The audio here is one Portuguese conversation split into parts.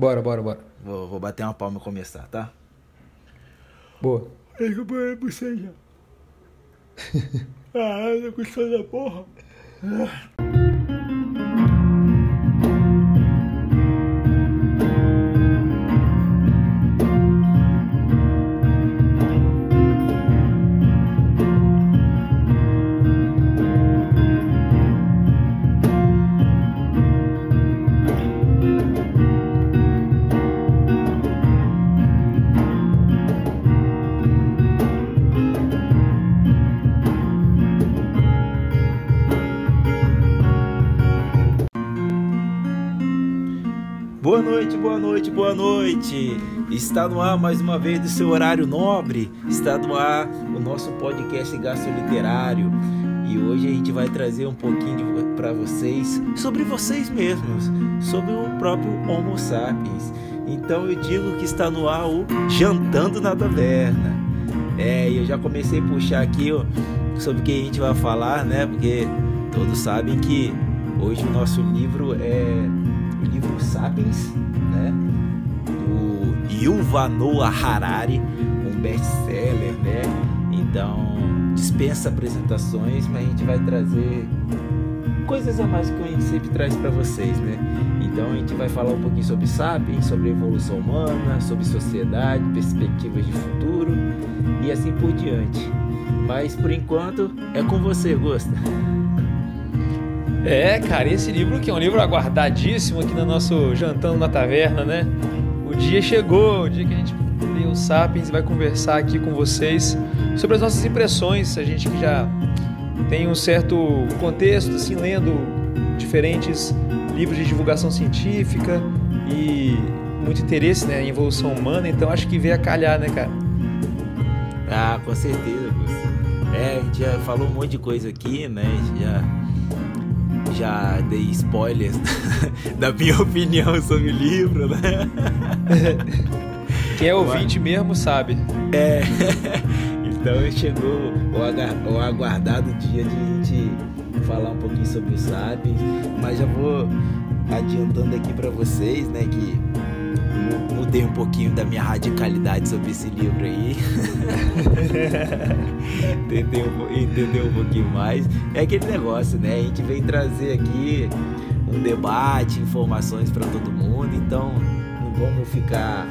Bora, bora, bora. Vou, vou bater uma palma e começar, tá? Boa. Que banho você já. Ah, não gostou da porra. Boa noite, boa noite. Está no ar mais uma vez do seu horário nobre. Está no ar o nosso podcast Gasto Literário. E hoje a gente vai trazer um pouquinho para vocês sobre vocês mesmos, sobre o próprio Homo sapiens. Então eu digo que está no ar o Jantando na Taverna. É, eu já comecei a puxar aqui ó, sobre o que a gente vai falar, né? Porque todos sabem que hoje o nosso livro é o livro Sapiens, né? Do Yuval Noah Harari, um best-seller, né? Então, dispensa apresentações, mas a gente vai trazer coisas a mais que a gente sempre traz para vocês, né? Então, a gente vai falar um pouquinho sobre Sapiens, sobre evolução humana, sobre sociedade, perspectivas de futuro e assim por diante. Mas, por enquanto, é com você, Gosta. É, cara, esse livro que é um livro aguardadíssimo aqui no nosso Jantando na Taverna, né? O dia chegou, o dia que a gente lê o Sapiens e vai conversar aqui com vocês sobre as nossas impressões. A gente que já tem um certo contexto, assim, lendo diferentes livros de divulgação científica e muito interesse né, em evolução humana, então acho que veio a calhar, né, cara? Ah, com certeza. É, a gente já falou um monte de coisa aqui, né? Já já dei spoilers da minha opinião sobre o livro, né? Quem é ouvinte Mas, mesmo sabe. É. Então chegou o aguardado dia de a gente falar um pouquinho sobre o SAP, mas já vou adiantando aqui para vocês, né, que mudei um pouquinho da minha radicalidade sobre esse livro aí. Tentei entender um pouquinho mais. É aquele negócio, né? A gente vem trazer aqui um debate, informações para todo mundo, então não vamos ficar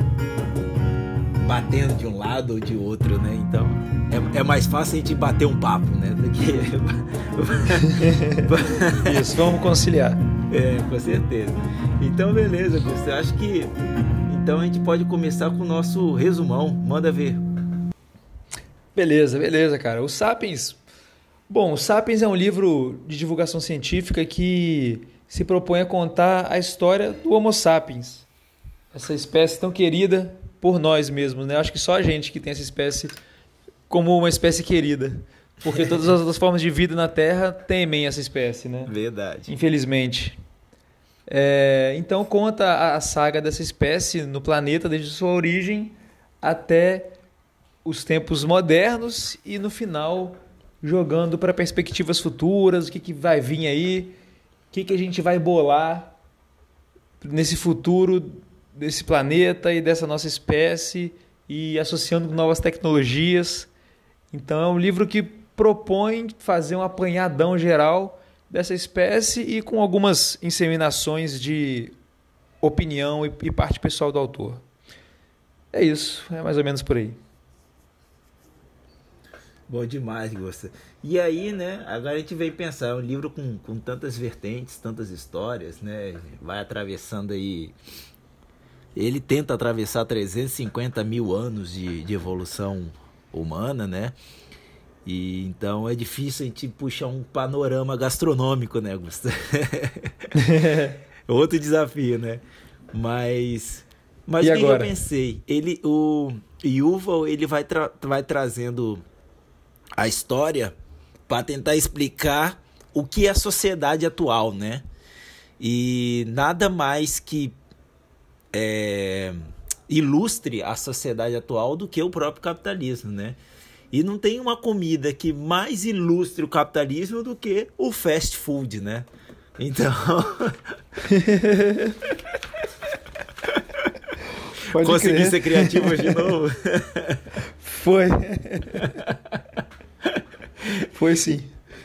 batendo de um lado ou de outro, né? Então é, é mais fácil a gente bater um papo, né? Do que... Isso, vamos conciliar. É, com certeza. Então, beleza, você acha que então a gente pode começar com o nosso resumão. Manda ver. Beleza, beleza, cara. O Sapiens. Bom, o Sapiens é um livro de divulgação científica que se propõe a contar a história do Homo sapiens. Essa espécie tão querida por nós mesmos, né? Acho que só a gente que tem essa espécie como uma espécie querida. Porque todas as outras formas de vida na Terra temem essa espécie, né? Verdade. Infelizmente. É, então conta a saga dessa espécie no planeta desde sua origem até os tempos modernos e no final jogando para perspectivas futuras, o que, que vai vir aí, o que, que a gente vai bolar nesse futuro desse planeta e dessa nossa espécie e associando novas tecnologias. Então é um livro que propõe fazer um apanhadão geral dessa espécie e com algumas inseminações de opinião e, e parte pessoal do autor. É isso, é mais ou menos por aí. Bom demais, Gosta. E aí, né, agora a gente veio pensar, um livro com, com tantas vertentes, tantas histórias, né, vai atravessando aí, ele tenta atravessar 350 mil anos de, de evolução humana, né, e então é difícil a gente puxar um panorama gastronômico, né, Gustavo? Outro desafio, né? Mas mas o que eu pensei? Ele o Yuval, ele vai tra vai trazendo a história para tentar explicar o que é a sociedade atual, né? E nada mais que é, ilustre a sociedade atual do que o próprio capitalismo, né? E não tem uma comida que mais ilustre o capitalismo do que o fast food, né? Então. Pode Consegui crer. ser criativo de novo? Foi. Foi sim.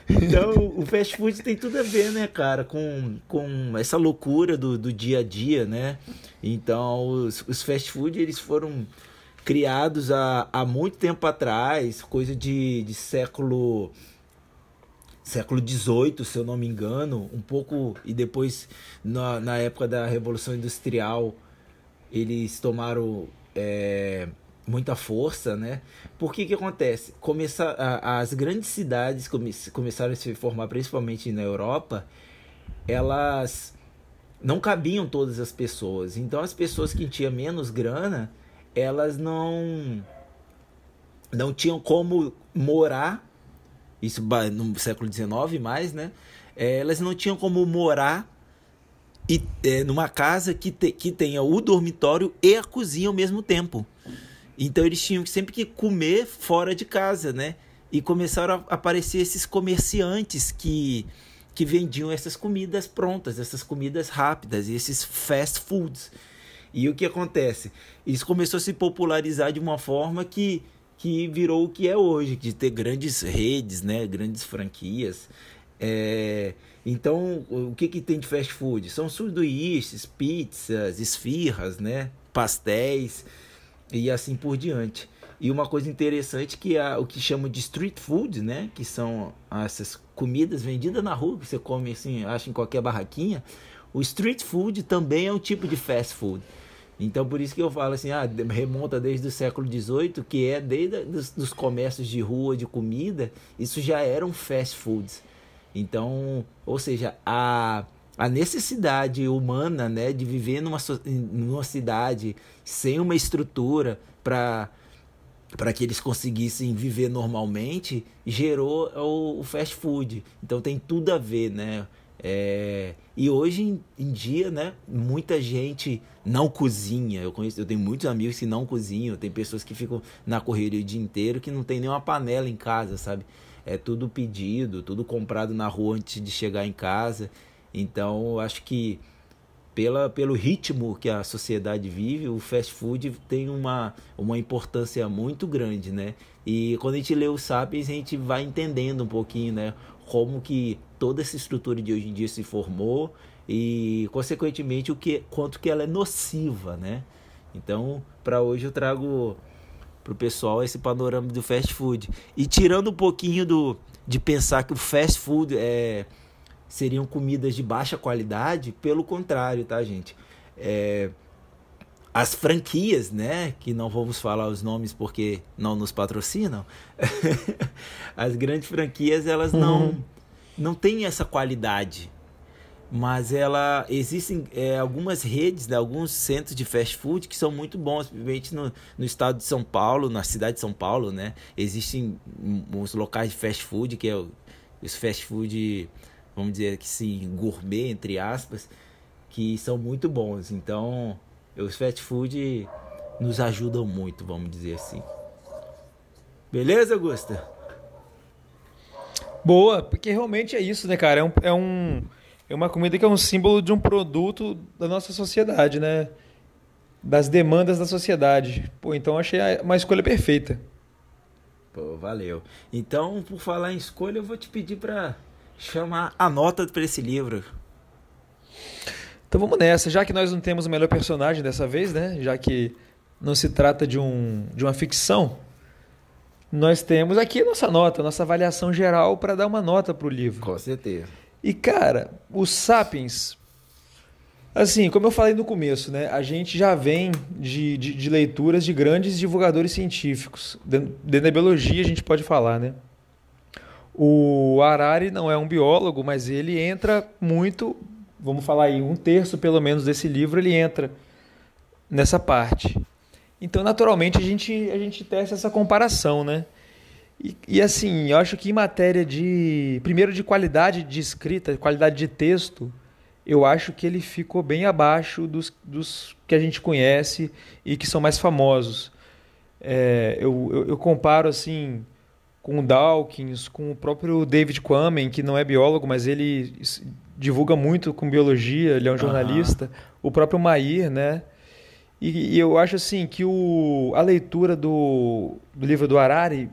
Então, o fast food tem tudo a ver, né, cara, com, com essa loucura do, do dia a dia, né? Então, os, os fast food, eles foram criados há, há muito tempo atrás, coisa de, de século século XVIII, se eu não me engano, um pouco e depois na, na época da Revolução Industrial eles tomaram é, muita força, né? Porque que acontece? Começa, a, as grandes cidades come, começaram a se formar, principalmente na Europa, elas não cabiam todas as pessoas. Então as pessoas que tinham menos grana, elas não não tinham como morar isso no século XIX mais, né? É, elas não tinham como morar e, é, numa casa que, te, que tenha o dormitório e a cozinha ao mesmo tempo. Então eles tinham sempre que comer fora de casa, né? E começaram a aparecer esses comerciantes que, que vendiam essas comidas prontas, essas comidas rápidas, esses fast foods. E o que acontece? Isso começou a se popularizar de uma forma que, que virou o que é hoje, de ter grandes redes, né? grandes franquias. É... Então, o que, que tem de fast food? São sanduíches, pizzas, esfirras, né? pastéis e assim por diante. E uma coisa interessante que é o que chamam de street food, né? Que são essas comidas vendidas na rua que você come assim, acha em qualquer barraquinha. O street food também é um tipo de fast food. Então por isso que eu falo assim, ah, remonta desde o século XVIII, que é desde dos, dos comércios de rua de comida, isso já eram fast foods. Então, ou seja, a a necessidade humana né, de viver numa, numa cidade sem uma estrutura para para que eles conseguissem viver normalmente gerou o, o, fast food então tem tudo a ver né é, e hoje em, em, dia né muita gente não cozinha eu conheço eu tenho muitos amigos que não cozinham tem pessoas que ficam na correria o dia inteiro que não tem nenhuma panela em casa sabe é tudo pedido tudo comprado na rua antes de chegar em casa então, acho que pela, pelo ritmo que a sociedade vive, o fast food tem uma, uma importância muito grande, né? E quando a gente lê o Sapiens, a gente vai entendendo um pouquinho, né? Como que toda essa estrutura de hoje em dia se formou e, consequentemente, o que, quanto que ela é nociva, né? Então, para hoje eu trago para o pessoal esse panorama do fast food. E tirando um pouquinho do, de pensar que o fast food é seriam comidas de baixa qualidade, pelo contrário, tá, gente? É, as franquias, né, que não vamos falar os nomes porque não nos patrocinam, as grandes franquias elas não uhum. não têm essa qualidade, mas ela existem é, algumas redes, né, alguns centros de fast food que são muito bons, principalmente no, no estado de São Paulo, na cidade de São Paulo, né, existem uns locais de fast food que é os fast food vamos dizer que sim, gourmet, entre aspas, que são muito bons. Então, os fast food nos ajudam muito, vamos dizer assim. Beleza, Augusta? Boa, porque realmente é isso, né, cara? É, um, é, um, é uma comida que é um símbolo de um produto da nossa sociedade, né? Das demandas da sociedade. Pô, então achei uma escolha perfeita. Pô, valeu. Então, por falar em escolha, eu vou te pedir para chama a nota para esse livro. Então vamos nessa, já que nós não temos o melhor personagem dessa vez, né? Já que não se trata de, um, de uma ficção, nós temos aqui a nossa nota, a nossa avaliação geral para dar uma nota para o livro. Com certeza. E cara, os Sapiens, assim, como eu falei no começo, né? A gente já vem de, de, de leituras de grandes divulgadores científicos. Dentro da biologia a gente pode falar, né? O Harari não é um biólogo, mas ele entra muito, vamos falar aí, um terço pelo menos desse livro ele entra nessa parte. Então, naturalmente, a gente, a gente testa essa comparação, né? E, e, assim, eu acho que em matéria de. Primeiro, de qualidade de escrita, qualidade de texto, eu acho que ele ficou bem abaixo dos, dos que a gente conhece e que são mais famosos. É, eu, eu, eu comparo, assim, com o Dawkins, com o próprio David Quammen, que não é biólogo, mas ele divulga muito com biologia, ele é um jornalista, uhum. o próprio Mair, né? E, e, eu acho assim que o, a leitura do, do livro do Harari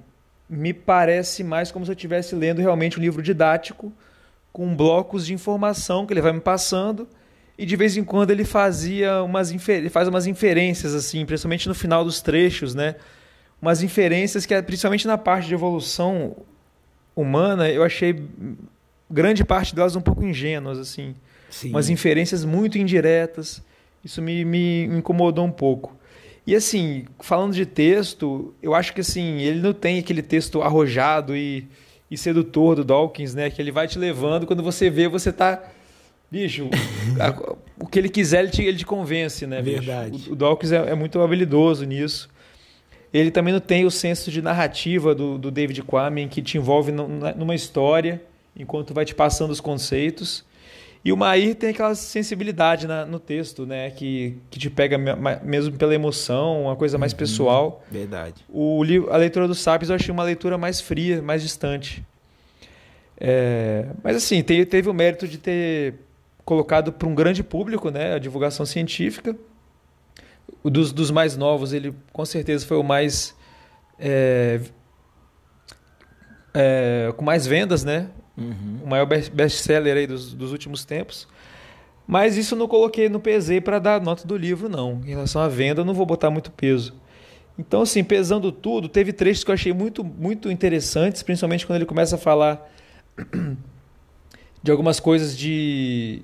me parece mais como se eu estivesse lendo realmente um livro didático com blocos de informação que ele vai me passando e de vez em quando ele fazia umas ele faz umas inferências assim, principalmente no final dos trechos, né? Umas inferências que principalmente na parte de evolução humana, eu achei grande parte delas um pouco ingênuas assim. Sim. Umas inferências muito indiretas. Isso me, me incomodou um pouco. E assim, falando de texto, eu acho que assim, ele não tem aquele texto arrojado e, e sedutor do Dawkins, né? Que ele vai te levando, quando você vê, você tá. Bicho, a, o que ele quiser, ele te, ele te convence, né? Verdade. O, o Dawkins é, é, muito habilidoso nisso. Ele também não tem o senso de narrativa do, do David Quammen, que te envolve numa história, enquanto vai te passando os conceitos. E o Mair tem aquela sensibilidade na, no texto, né? Que, que te pega mesmo pela emoção, uma coisa mais uhum, pessoal. Verdade. O, a leitura dos Sábios eu achei uma leitura mais fria, mais distante. É, mas assim, te, teve o mérito de ter colocado para um grande público né, a divulgação científica. O dos, dos mais novos, ele com certeza foi o mais. É, é, com mais vendas, né? Uhum. O maior best-seller aí dos, dos últimos tempos. Mas isso eu não coloquei no PZ para dar nota do livro, não. Em relação à venda, eu não vou botar muito peso. Então, assim, pesando tudo, teve trechos que eu achei muito, muito interessantes, principalmente quando ele começa a falar de algumas coisas de,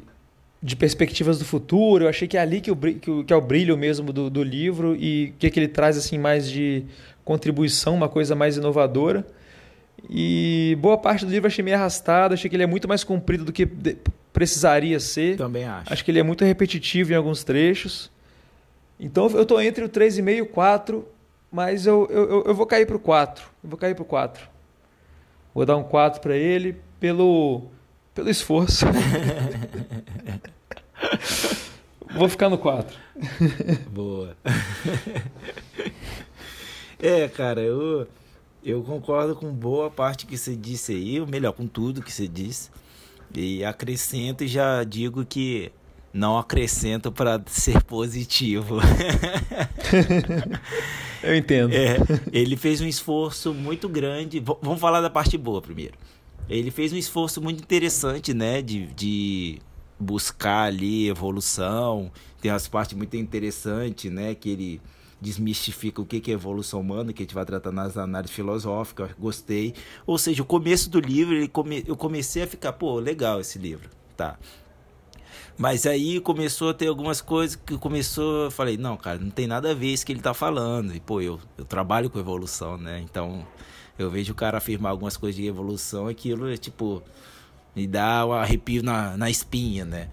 de perspectivas do futuro. Eu achei que é ali que, o, que, que é o brilho mesmo do, do livro e que, que ele traz assim mais de contribuição, uma coisa mais inovadora. E boa parte do livro achei meio arrastado, achei que ele é muito mais comprido do que precisaria ser. Também acho. Acho que ele é muito repetitivo em alguns trechos. Então eu estou entre o 3,5 e o 4, mas eu, eu, eu vou cair para o 4. Eu vou cair para o 4. Vou dar um 4 para ele pelo, pelo esforço. vou ficar no 4. Boa. é, cara, eu eu concordo com boa parte que você disse aí, ou melhor, com tudo que você disse. E acrescento e já digo que não acrescento para ser positivo. Eu entendo. É, ele fez um esforço muito grande. V vamos falar da parte boa primeiro. Ele fez um esforço muito interessante, né, de, de buscar ali evolução. Tem umas partes muito interessantes, né, que ele desmistifica o que é evolução humana, que a gente vai tratar nas análises filosóficas, gostei. Ou seja, o começo do livro, eu comecei a ficar, pô, legal esse livro, tá. Mas aí começou a ter algumas coisas que começou, eu falei, não, cara, não tem nada a ver isso que ele tá falando. E, pô, eu, eu trabalho com evolução, né? Então, eu vejo o cara afirmar algumas coisas de evolução, aquilo é tipo, me dá um arrepio na, na espinha, né?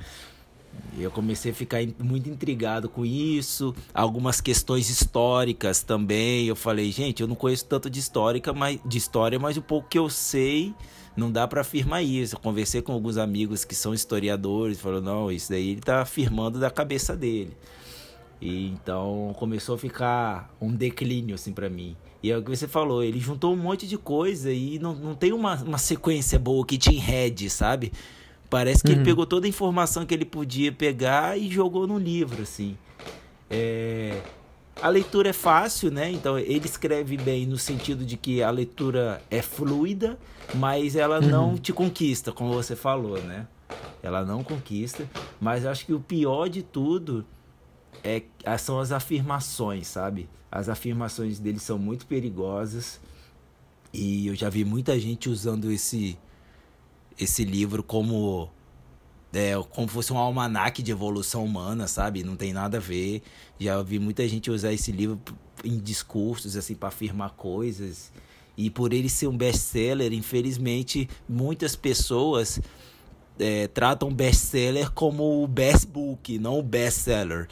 Eu comecei a ficar muito intrigado com isso, algumas questões históricas também. Eu falei, gente, eu não conheço tanto de histórica, mas de história, mas o pouco que eu sei, não dá para afirmar isso. Eu conversei com alguns amigos que são historiadores, falou, não, isso daí ele tá afirmando da cabeça dele. E então começou a ficar um declínio assim para mim. E é o que você falou, ele juntou um monte de coisa e não, não tem uma, uma sequência boa que te enrede, sabe? Parece que uhum. ele pegou toda a informação que ele podia pegar e jogou no livro, assim. É... A leitura é fácil, né? Então ele escreve bem no sentido de que a leitura é fluida, mas ela uhum. não te conquista, como você falou, né? Ela não conquista, mas acho que o pior de tudo é são as afirmações, sabe? As afirmações dele são muito perigosas e eu já vi muita gente usando esse esse livro como é, como fosse um almanaque de evolução humana, sabe? Não tem nada a ver. Já vi muita gente usar esse livro em discursos assim para afirmar coisas. E por ele ser um best-seller, infelizmente, muitas pessoas é, tratam best-seller como o best book, não o best-seller.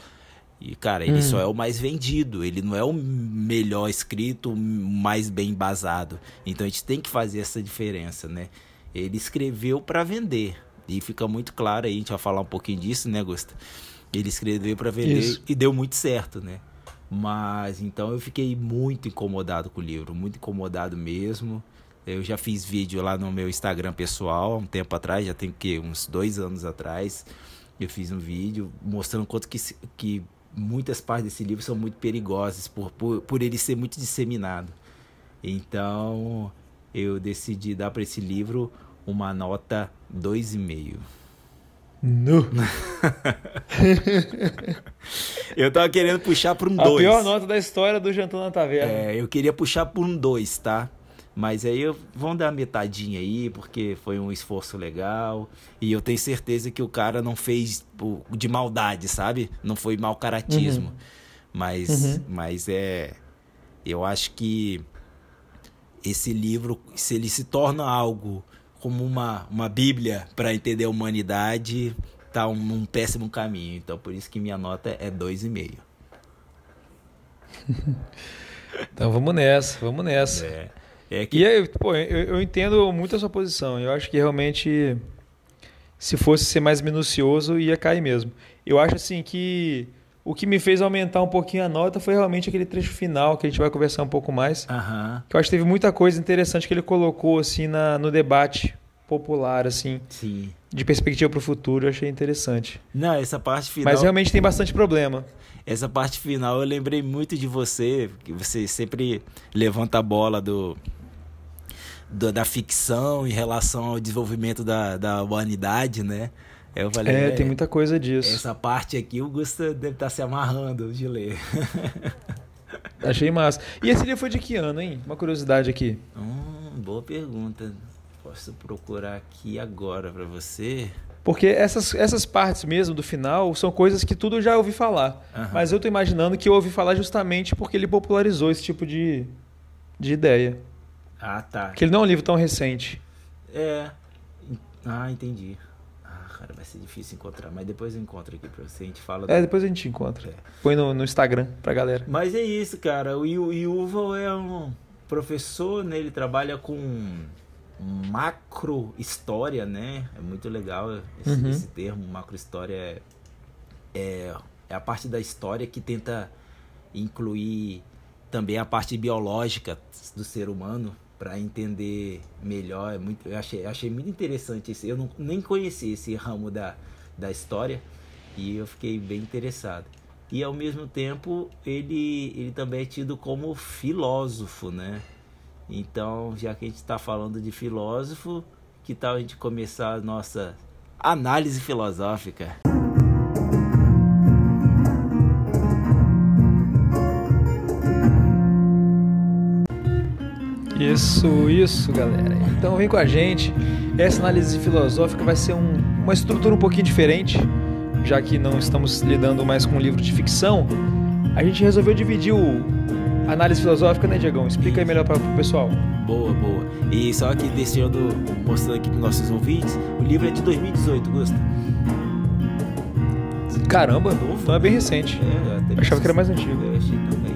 E, cara, ele hum. só é o mais vendido, ele não é o melhor escrito, mais bem embasado. Então a gente tem que fazer essa diferença, né? Ele escreveu para vender. E fica muito claro aí, a gente vai falar um pouquinho disso, né, Gusta? Ele escreveu para vender Isso. e deu muito certo, né? Mas então eu fiquei muito incomodado com o livro, muito incomodado mesmo. Eu já fiz vídeo lá no meu Instagram pessoal, um tempo atrás, já tem que uns dois anos atrás. Eu fiz um vídeo mostrando quanto que, que muitas partes desse livro são muito perigosas por, por, por ele ser muito disseminado. Então eu decidi dar para esse livro uma nota 2,5. No. eu tava querendo puxar para um 2. A pior nota da história do Jantar na Taverna. É, eu queria puxar por um 2, tá? Mas aí eu, vão dar metadinha aí, porque foi um esforço legal. E eu tenho certeza que o cara não fez de maldade, sabe? Não foi mau caratismo. Uhum. Mas, uhum. mas é. Eu acho que esse livro, se ele se torna algo como uma, uma bíblia para entender a humanidade, tá um, um, péssimo caminho. Então por isso que minha nota é 2,5. então vamos nessa, vamos nessa. É. É que... E aí, pô, eu, eu entendo muito a sua posição. Eu acho que realmente, se fosse ser mais minucioso, ia cair mesmo. Eu acho assim que o que me fez aumentar um pouquinho a nota foi realmente aquele trecho final, que a gente vai conversar um pouco mais. Uhum. Que eu acho que teve muita coisa interessante que ele colocou assim na, no debate popular, assim. Sim. De perspectiva para o futuro, eu achei interessante. Não, essa parte final. Mas realmente tem bastante problema. Essa parte final eu lembrei muito de você, que você sempre levanta a bola do da, da ficção em relação ao desenvolvimento da, da humanidade, né? Eu falei, é, é, tem muita coisa disso. Essa parte aqui o Gusta deve estar tá se amarrando de ler. Achei massa. E esse livro foi de que ano, hein? Uma curiosidade aqui. Hum, boa pergunta. Posso procurar aqui agora para você. Porque essas, essas partes mesmo do final são coisas que tudo já ouvi falar. Uhum. Mas eu tô imaginando que eu ouvi falar justamente porque ele popularizou esse tipo de, de ideia. Ah, tá. Que ele não é um livro tão recente. É. Ah, entendi. Vai ser difícil encontrar, mas depois eu encontro aqui pra você. A gente fala. É, do... depois a gente encontra. É. Põe no, no Instagram pra galera. Mas é isso, cara. O Yuval é um professor, né? Ele trabalha com macro história, né? É muito legal esse, uhum. esse termo, macro história é, é, é a parte da história que tenta incluir também a parte biológica do ser humano para entender melhor. É muito, eu achei, achei muito interessante esse. Eu não, nem conhecia esse ramo da, da história e eu fiquei bem interessado. E ao mesmo tempo ele, ele também é tido como filósofo, né? Então, já que a gente está falando de filósofo, que tal a gente começar a nossa análise filosófica? Isso, isso, galera. Então vem com a gente. Essa análise filosófica vai ser um, uma estrutura um pouquinho diferente, já que não estamos lidando mais com um livro de ficção. A gente resolveu dividir o análise filosófica, né, Diegão? Explica aí melhor para o pessoal. Boa, boa. E só que deixando, mostrando aqui para nossos ouvintes, o livro é de 2018, Gusta. Caramba, novo, então é bem recente. É, achava que era mais antigo. Eu achei também.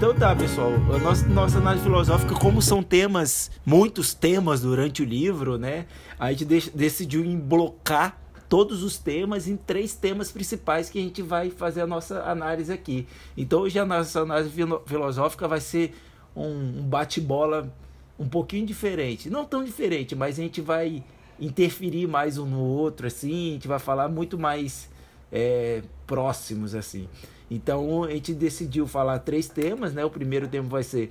Então tá, pessoal. A nossa, nossa análise filosófica, como são temas, muitos temas durante o livro, né? A gente de, decidiu emblocar todos os temas em três temas principais que a gente vai fazer a nossa análise aqui. Então hoje a nossa análise filosófica vai ser um, um bate-bola um pouquinho diferente. Não tão diferente, mas a gente vai interferir mais um no outro, assim, a gente vai falar muito mais é, próximos, assim. Então a gente decidiu falar três temas, né? O primeiro tema vai ser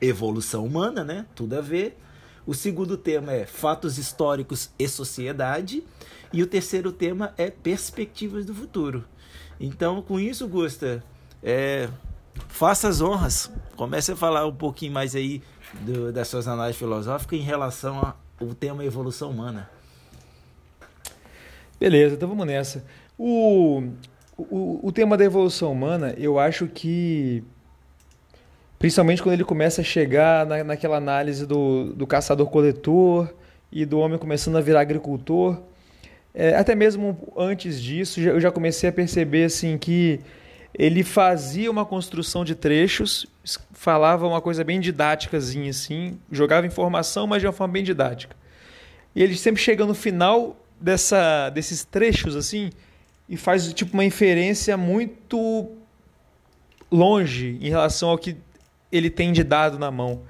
evolução humana, né? Tudo a ver. O segundo tema é fatos históricos e sociedade. E o terceiro tema é perspectivas do futuro. Então, com isso, Gusta, é, faça as honras. Comece a falar um pouquinho mais aí do, das suas análises filosóficas em relação ao tema evolução humana. Beleza, então vamos nessa. O, o, o tema da evolução humana, eu acho que. Principalmente quando ele começa a chegar na, naquela análise do, do caçador-coletor e do homem começando a virar agricultor. É, até mesmo antes disso, eu já comecei a perceber assim que ele fazia uma construção de trechos, falava uma coisa bem didáticazinha assim, jogava informação, mas de uma forma bem didática. E ele sempre chega no final dessa, desses trechos assim, e faz tipo uma inferência muito longe em relação ao que ele tem de dado na mão.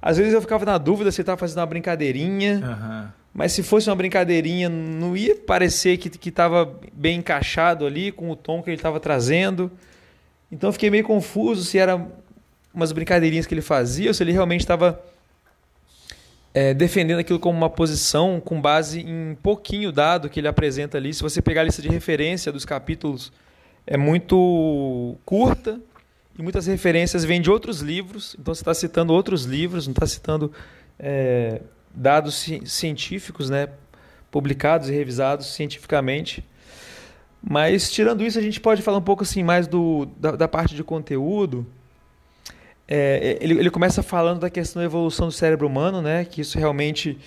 Às vezes eu ficava na dúvida se ele estava fazendo uma brincadeirinha, mas se fosse uma brincadeirinha, não ia parecer que estava bem encaixado ali com o tom que ele estava trazendo. Então eu fiquei meio confuso se era umas brincadeirinhas que ele fazia ou se ele realmente estava é, defendendo aquilo como uma posição com base em pouquinho dado que ele apresenta ali. Se você pegar a lista de referência dos capítulos, é muito curta e muitas referências vêm de outros livros. Então você está citando outros livros, não está citando é, dados científicos, né, publicados e revisados cientificamente. Mas tirando isso, a gente pode falar um pouco assim mais do, da, da parte de conteúdo. É, ele, ele começa falando da questão da evolução do cérebro humano, né, que isso realmente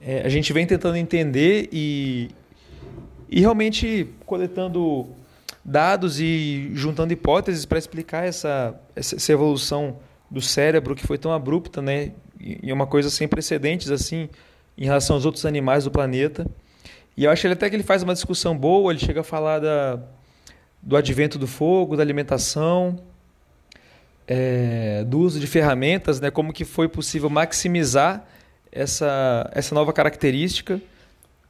é, a gente vem tentando entender e, e realmente coletando dados e juntando hipóteses para explicar essa, essa evolução do cérebro que foi tão abrupta, né? E é uma coisa sem precedentes assim em relação aos outros animais do planeta. E eu acho ele até que ele faz uma discussão boa, ele chega a falar da, do advento do fogo, da alimentação, é, do uso de ferramentas, né, como que foi possível maximizar essa, essa nova característica.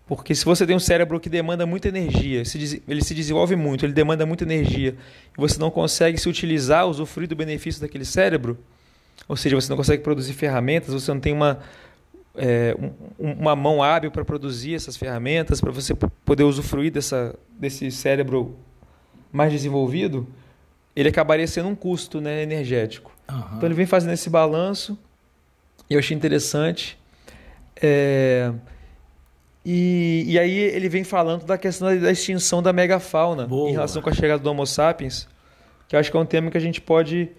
Porque se você tem um cérebro que demanda muita energia, ele se desenvolve muito, ele demanda muita energia, e você não consegue se utilizar, usufruir do benefício daquele cérebro, ou seja, você não consegue produzir ferramentas, você não tem uma, é, um, uma mão hábil para produzir essas ferramentas, para você poder usufruir dessa, desse cérebro mais desenvolvido, ele acabaria sendo um custo né, energético. Uhum. Então ele vem fazendo esse balanço, e eu achei interessante. É, e, e aí ele vem falando da questão da extinção da megafauna Boa. em relação com a chegada do Homo sapiens, que eu acho que é um tema que a gente pode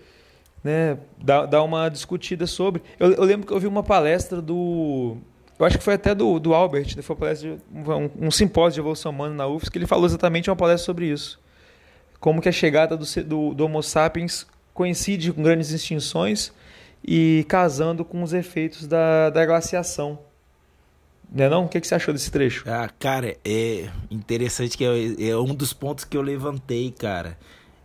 né, dar, dar uma discutida sobre. Eu, eu, lembro que eu vi uma palestra do. Eu acho que foi até do, do Albert, né, foi uma palestra de, um, um, simpósio de evolução humana na UFS, que ele falou exatamente uma palestra sobre isso. Como que a chegada do, do, do Homo sapiens coincide com grandes extinções e casando com os efeitos da, da glaciação. Né não? O que, que você achou desse trecho? Ah, cara, é interessante que é, é um dos pontos que eu levantei, cara.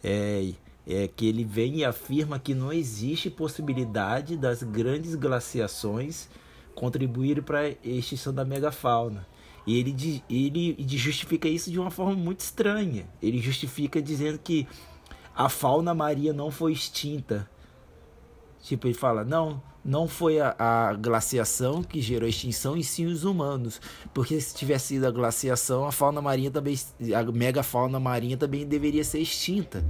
É, é que ele vem e afirma que não existe possibilidade das grandes glaciações contribuírem para a extinção da megafauna. E ele, ele justifica isso de uma forma muito estranha. Ele justifica dizendo que a fauna marinha não foi extinta. Tipo, ele fala, não, não foi a, a, glaciação que gerou a extinção, e sim os humanos. Porque se tivesse sido a glaciação, a fauna marinha também, a megafauna marinha também deveria ser extinta.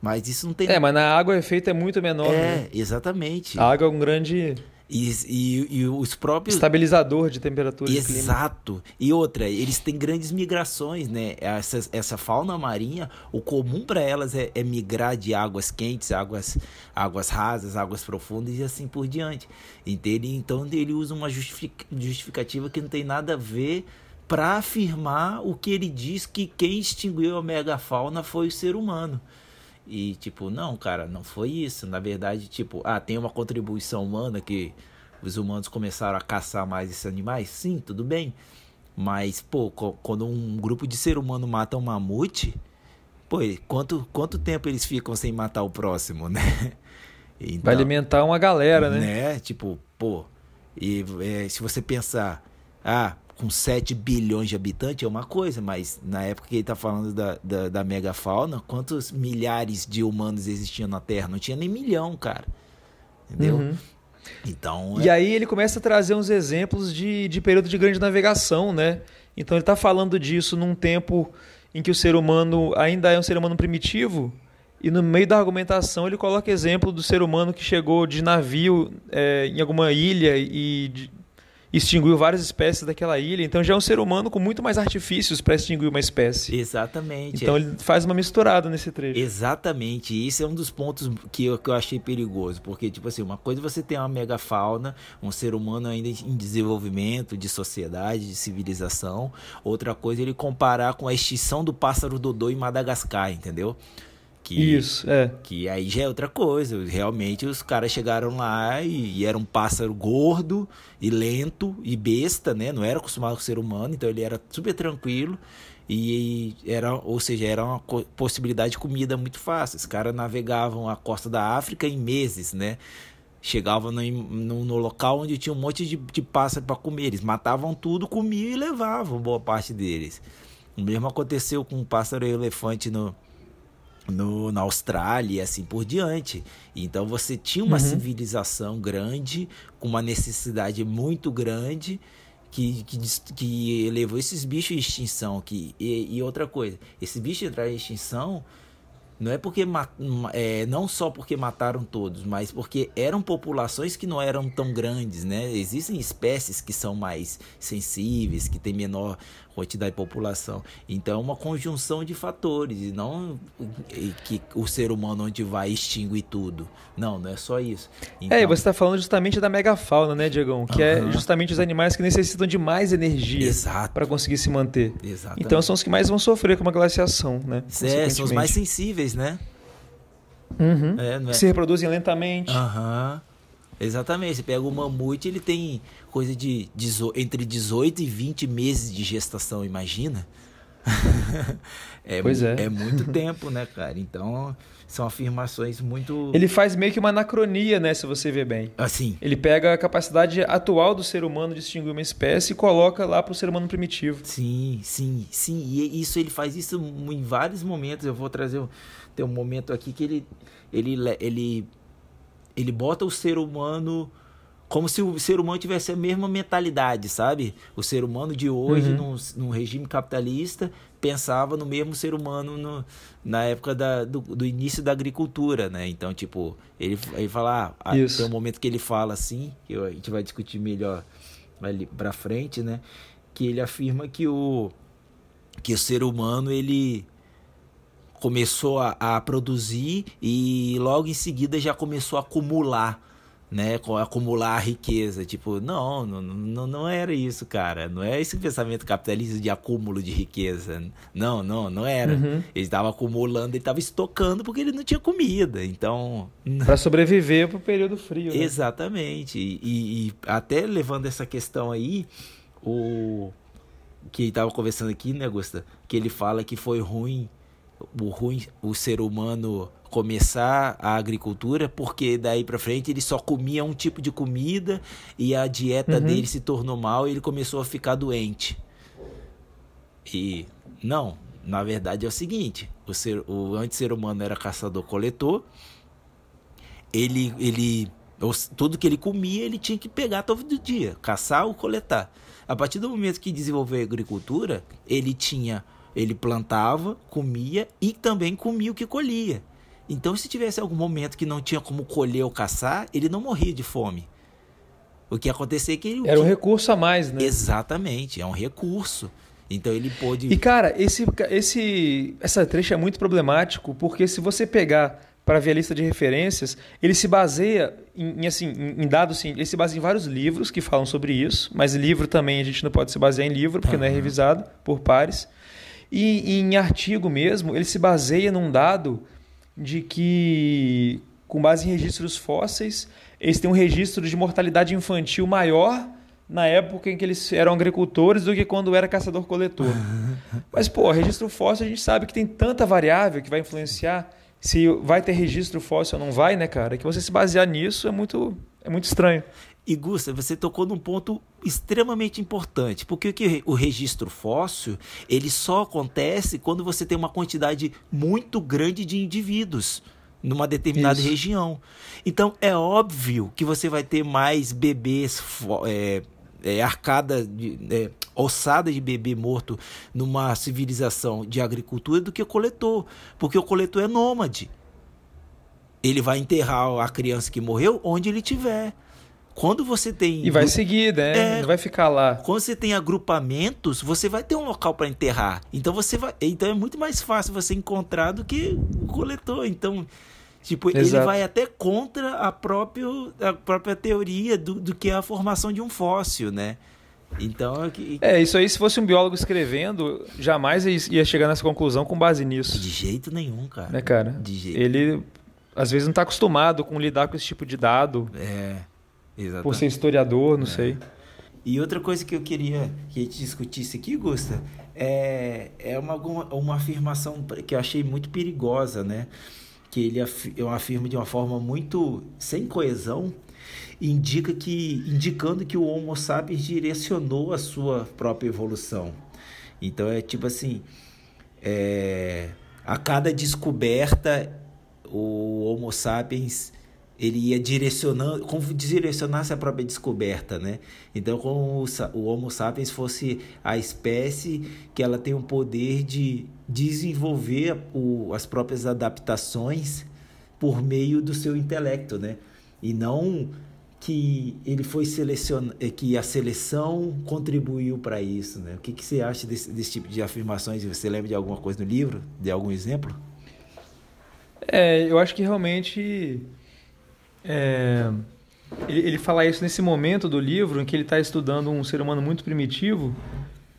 Mas isso não tem. É, mas na água o efeito é muito menor. É, né? exatamente. A água é um grande. E, e, e, os próprios. Estabilizador de temperatura Exato. E outra, eles têm grandes migrações, né? Essa, essa fauna marinha, o comum para elas é, é, migrar de águas quentes, águas, águas rasas, águas profundas e assim por diante. Então ele, então ele usa uma justificativa que não tem nada a ver para afirmar o que ele diz que quem extinguiu a megafauna foi o ser humano. E tipo, não, cara, não foi isso. Na verdade, tipo, ah, tem uma contribuição humana que os humanos começaram a caçar mais esses animais? Sim, tudo bem. Mas, pô, quando um grupo de ser humano mata um mamute, pô, quanto, quanto tempo eles ficam sem matar o próximo, né? Então, Vai alimentar uma galera, né? Né? Tipo, pô, e é, se você pensar, ah, com 7 bilhões de habitantes é uma coisa, mas na época que ele está falando da, da, da megafauna, quantos milhares de humanos existiam na Terra? Não tinha nem milhão, cara. Entendeu? Uhum. Então. E é... aí ele começa a trazer uns exemplos de, de período de grande navegação, né? Então ele está falando disso num tempo em que o ser humano ainda é um ser humano primitivo, e no meio da argumentação ele coloca exemplo do ser humano que chegou de navio é, em alguma ilha e de, extinguiu várias espécies daquela ilha. Então já é um ser humano com muito mais artifícios para extinguir uma espécie. Exatamente. Então é. ele faz uma misturada nesse trecho. Exatamente. E isso é um dos pontos que eu, que eu achei perigoso. Porque, tipo assim, uma coisa é você tem uma megafauna, um ser humano ainda em desenvolvimento de sociedade, de civilização. Outra coisa é ele comparar com a extinção do pássaro dodô em Madagascar, entendeu? Que, Isso, é. Que aí já é outra coisa. Realmente os caras chegaram lá e, e, era um pássaro gordo e lento e besta, né? Não era acostumado com ser humano, então ele era super tranquilo. E era, ou seja, era uma possibilidade de comida muito fácil. Os caras navegavam a costa da África em meses, né? chegavam no, no, no, local onde tinha um monte de, de pássaro para comer. Eles matavam tudo, comiam e levavam boa parte deles. O mesmo aconteceu com o pássaro e elefante no, no, na Austrália e assim por diante. Então você tinha uma uhum. civilização grande, com uma necessidade muito grande, que, que, que levou esses bichos à extinção. Que, e, e outra coisa, esses bichos entraram em extinção não é porque é, não só porque mataram todos, mas porque eram populações que não eram tão grandes, né? Existem espécies que são mais sensíveis, que têm menor quantidade de população. Então, é uma conjunção de fatores, e não que o ser humano onde vai extinguir tudo. Não, não é só isso. Então... É, você está falando justamente da megafauna, né, Diegão? Que uhum. é justamente os animais que necessitam de mais energia para conseguir se manter. Exatamente. Então, são os que mais vão sofrer com uma glaciação, né? É, são os mais sensíveis, né? Uhum. É, é? Se reproduzem lentamente. Aham. Uhum. Exatamente. Você pega o mamute, ele tem coisa de entre 18 e 20 meses de gestação, imagina? é, pois é. É muito tempo, né, cara? Então, são afirmações muito. Ele faz meio que uma anacronia, né, se você ver bem. Assim. Ele pega a capacidade atual do ser humano de distinguir uma espécie e coloca lá para o ser humano primitivo. Sim, sim, sim. E isso ele faz isso em vários momentos. Eu vou trazer um, tem um momento aqui que ele, ele, ele ele bota o ser humano como se o ser humano tivesse a mesma mentalidade, sabe? O ser humano de hoje, uhum. num, num, regime capitalista, pensava no mesmo ser humano no, na época da, do, do, início da agricultura, né? Então, tipo, ele, ele fala, ah, tem um momento que ele fala assim, que a gente vai discutir melhor ali pra frente, né? Que ele afirma que o, que o ser humano, ele começou a, a, produzir e logo em seguida já começou a acumular, né? Acumular riqueza. Tipo, não, não, não, não era isso, cara. Não é esse pensamento capitalista de acúmulo de riqueza. Não, não, não era. Uhum. Ele estava acumulando, ele estava estocando porque ele não tinha comida. Então. Para sobreviver para o período frio. Né? Exatamente. E, e, até levando essa questão aí, o que estava conversando aqui, né, Gusta? Que ele fala que foi ruim o ruim o ser humano começar a agricultura, porque daí para frente ele só comia um tipo de comida e a dieta uhum. dele se tornou mal e ele começou a ficar doente. E não, na verdade é o seguinte, o ser o antes ser humano era caçador-coletor. Ele ele tudo que ele comia, ele tinha que pegar todo dia, caçar ou coletar. A partir do momento que desenvolveu a agricultura, ele tinha ele plantava, comia e também comia o que colhia. Então, se tivesse algum momento que não tinha como colher ou caçar, ele não morria de fome. O que acontecia é que ele. Era um recurso a mais, né? Exatamente, é um recurso. Então ele pôde. E cara, esse, esse, essa trecha é muito problemático, porque se você pegar para ver a lista de referências, ele se baseia em, em assim, em, dados, assim, ele se baseia em vários livros que falam sobre isso, mas livro também a gente não pode se basear em livro, porque uhum. não é revisado por pares. E, em artigo mesmo, ele se baseia num dado de que, com base em registros fósseis, eles têm um registro de mortalidade infantil maior na época em que eles eram agricultores do que quando era caçador-coletor. Mas, pô, registro fóssil a gente sabe que tem tanta variável que vai influenciar se vai ter registro fóssil ou não vai, né, cara? Que você se basear nisso é muito, é muito estranho. E Gusta, você tocou num ponto extremamente importante, porque o registro fóssil ele só acontece quando você tem uma quantidade muito grande de indivíduos numa determinada Isso. região. Então é óbvio que você vai ter mais bebês é, é, arcada de, é, ossada de bebê morto numa civilização de agricultura do que o coletor, porque o coletor é nômade. Ele vai enterrar a criança que morreu onde ele tiver. Quando você tem. E vai seguir, né? É, Não vai ficar lá. Quando você tem agrupamentos, você vai ter um local para enterrar. Então você vai. Então é muito mais fácil você encontrar do que o coletor. Então. Tipo, Exato. ele vai até contra a, próprio, a própria teoria do, do que é a formação de um fóssil, né? Então. É, isso aí, se fosse um biólogo escrevendo, jamais ia chegar nessa conclusão com base nisso. De jeito nenhum, cara. Né, cara? De jeito Ele, às vezes, não está acostumado com lidar com esse tipo de dado. É. Exatamente. Por ser historiador, não é. sei. E outra coisa que eu queria que a gente discutisse aqui, Gusta, é, é uma, uma afirmação que eu achei muito perigosa, né? Que ele afirma de uma forma muito sem coesão, indica que, indicando que o Homo sapiens direcionou a sua própria evolução. Então é tipo assim, é, a cada descoberta o Homo sapiens ele ia direcionando, como direcionasse a própria descoberta, né? Então, como o Homo sapiens fosse a espécie que ela tem o poder de desenvolver o, as próprias adaptações por meio do seu intelecto, né? E não que ele foi selecionado, eh, que a seleção contribuiu para isso, né? O que, que você acha desse, desse tipo de afirmações? Você lembra de alguma coisa no livro, de algum exemplo? É, eu acho que realmente é, ele, ele fala isso nesse momento do livro em que ele está estudando um ser humano muito primitivo.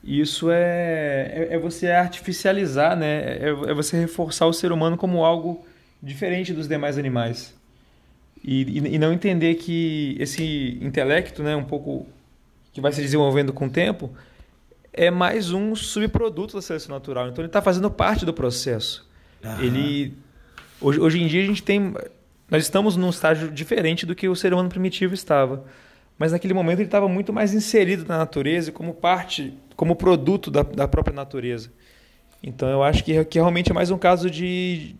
Isso é, é, é você artificializar, né? É, é, você reforçar o ser humano como algo diferente dos demais animais. E, e, e, não entender que esse intelecto, né, um pouco que vai se desenvolvendo com o tempo, é mais um subproduto da seleção natural. Então ele está fazendo parte do processo. Ele hoje, hoje em dia a gente tem nós estamos num estágio diferente do que o ser humano primitivo estava. Mas naquele momento ele estava muito mais inserido na natureza como parte, como produto da, da própria natureza. Então eu acho que, que realmente é mais um caso de,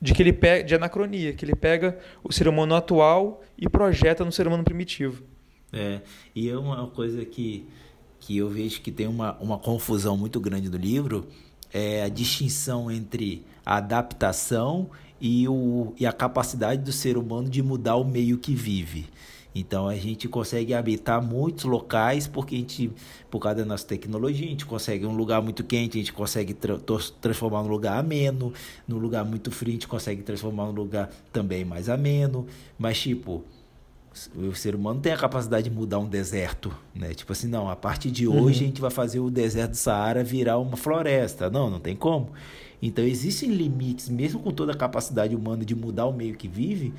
de que ele pega, de anacronia, que ele pega o ser humano atual e projeta no ser humano primitivo. É, e é uma coisa que, que eu vejo que tem uma, uma confusão muito grande no livro, é a distinção entre a adaptação e, o, e a capacidade do ser humano de mudar o meio que vive. Então a gente consegue habitar muitos locais porque a gente, por causa da nossa tecnologia, a gente consegue um lugar muito quente, a gente consegue tra transformar num lugar ameno, num lugar muito frio, a gente consegue transformar num lugar também mais ameno. Mas tipo, o ser humano tem a capacidade de mudar um deserto, né? Tipo assim, não, a partir de hoje uhum. a gente vai fazer o deserto do Saara virar uma floresta. Não, não tem como. Então existem limites, mesmo com toda a capacidade humana de mudar o meio que vive,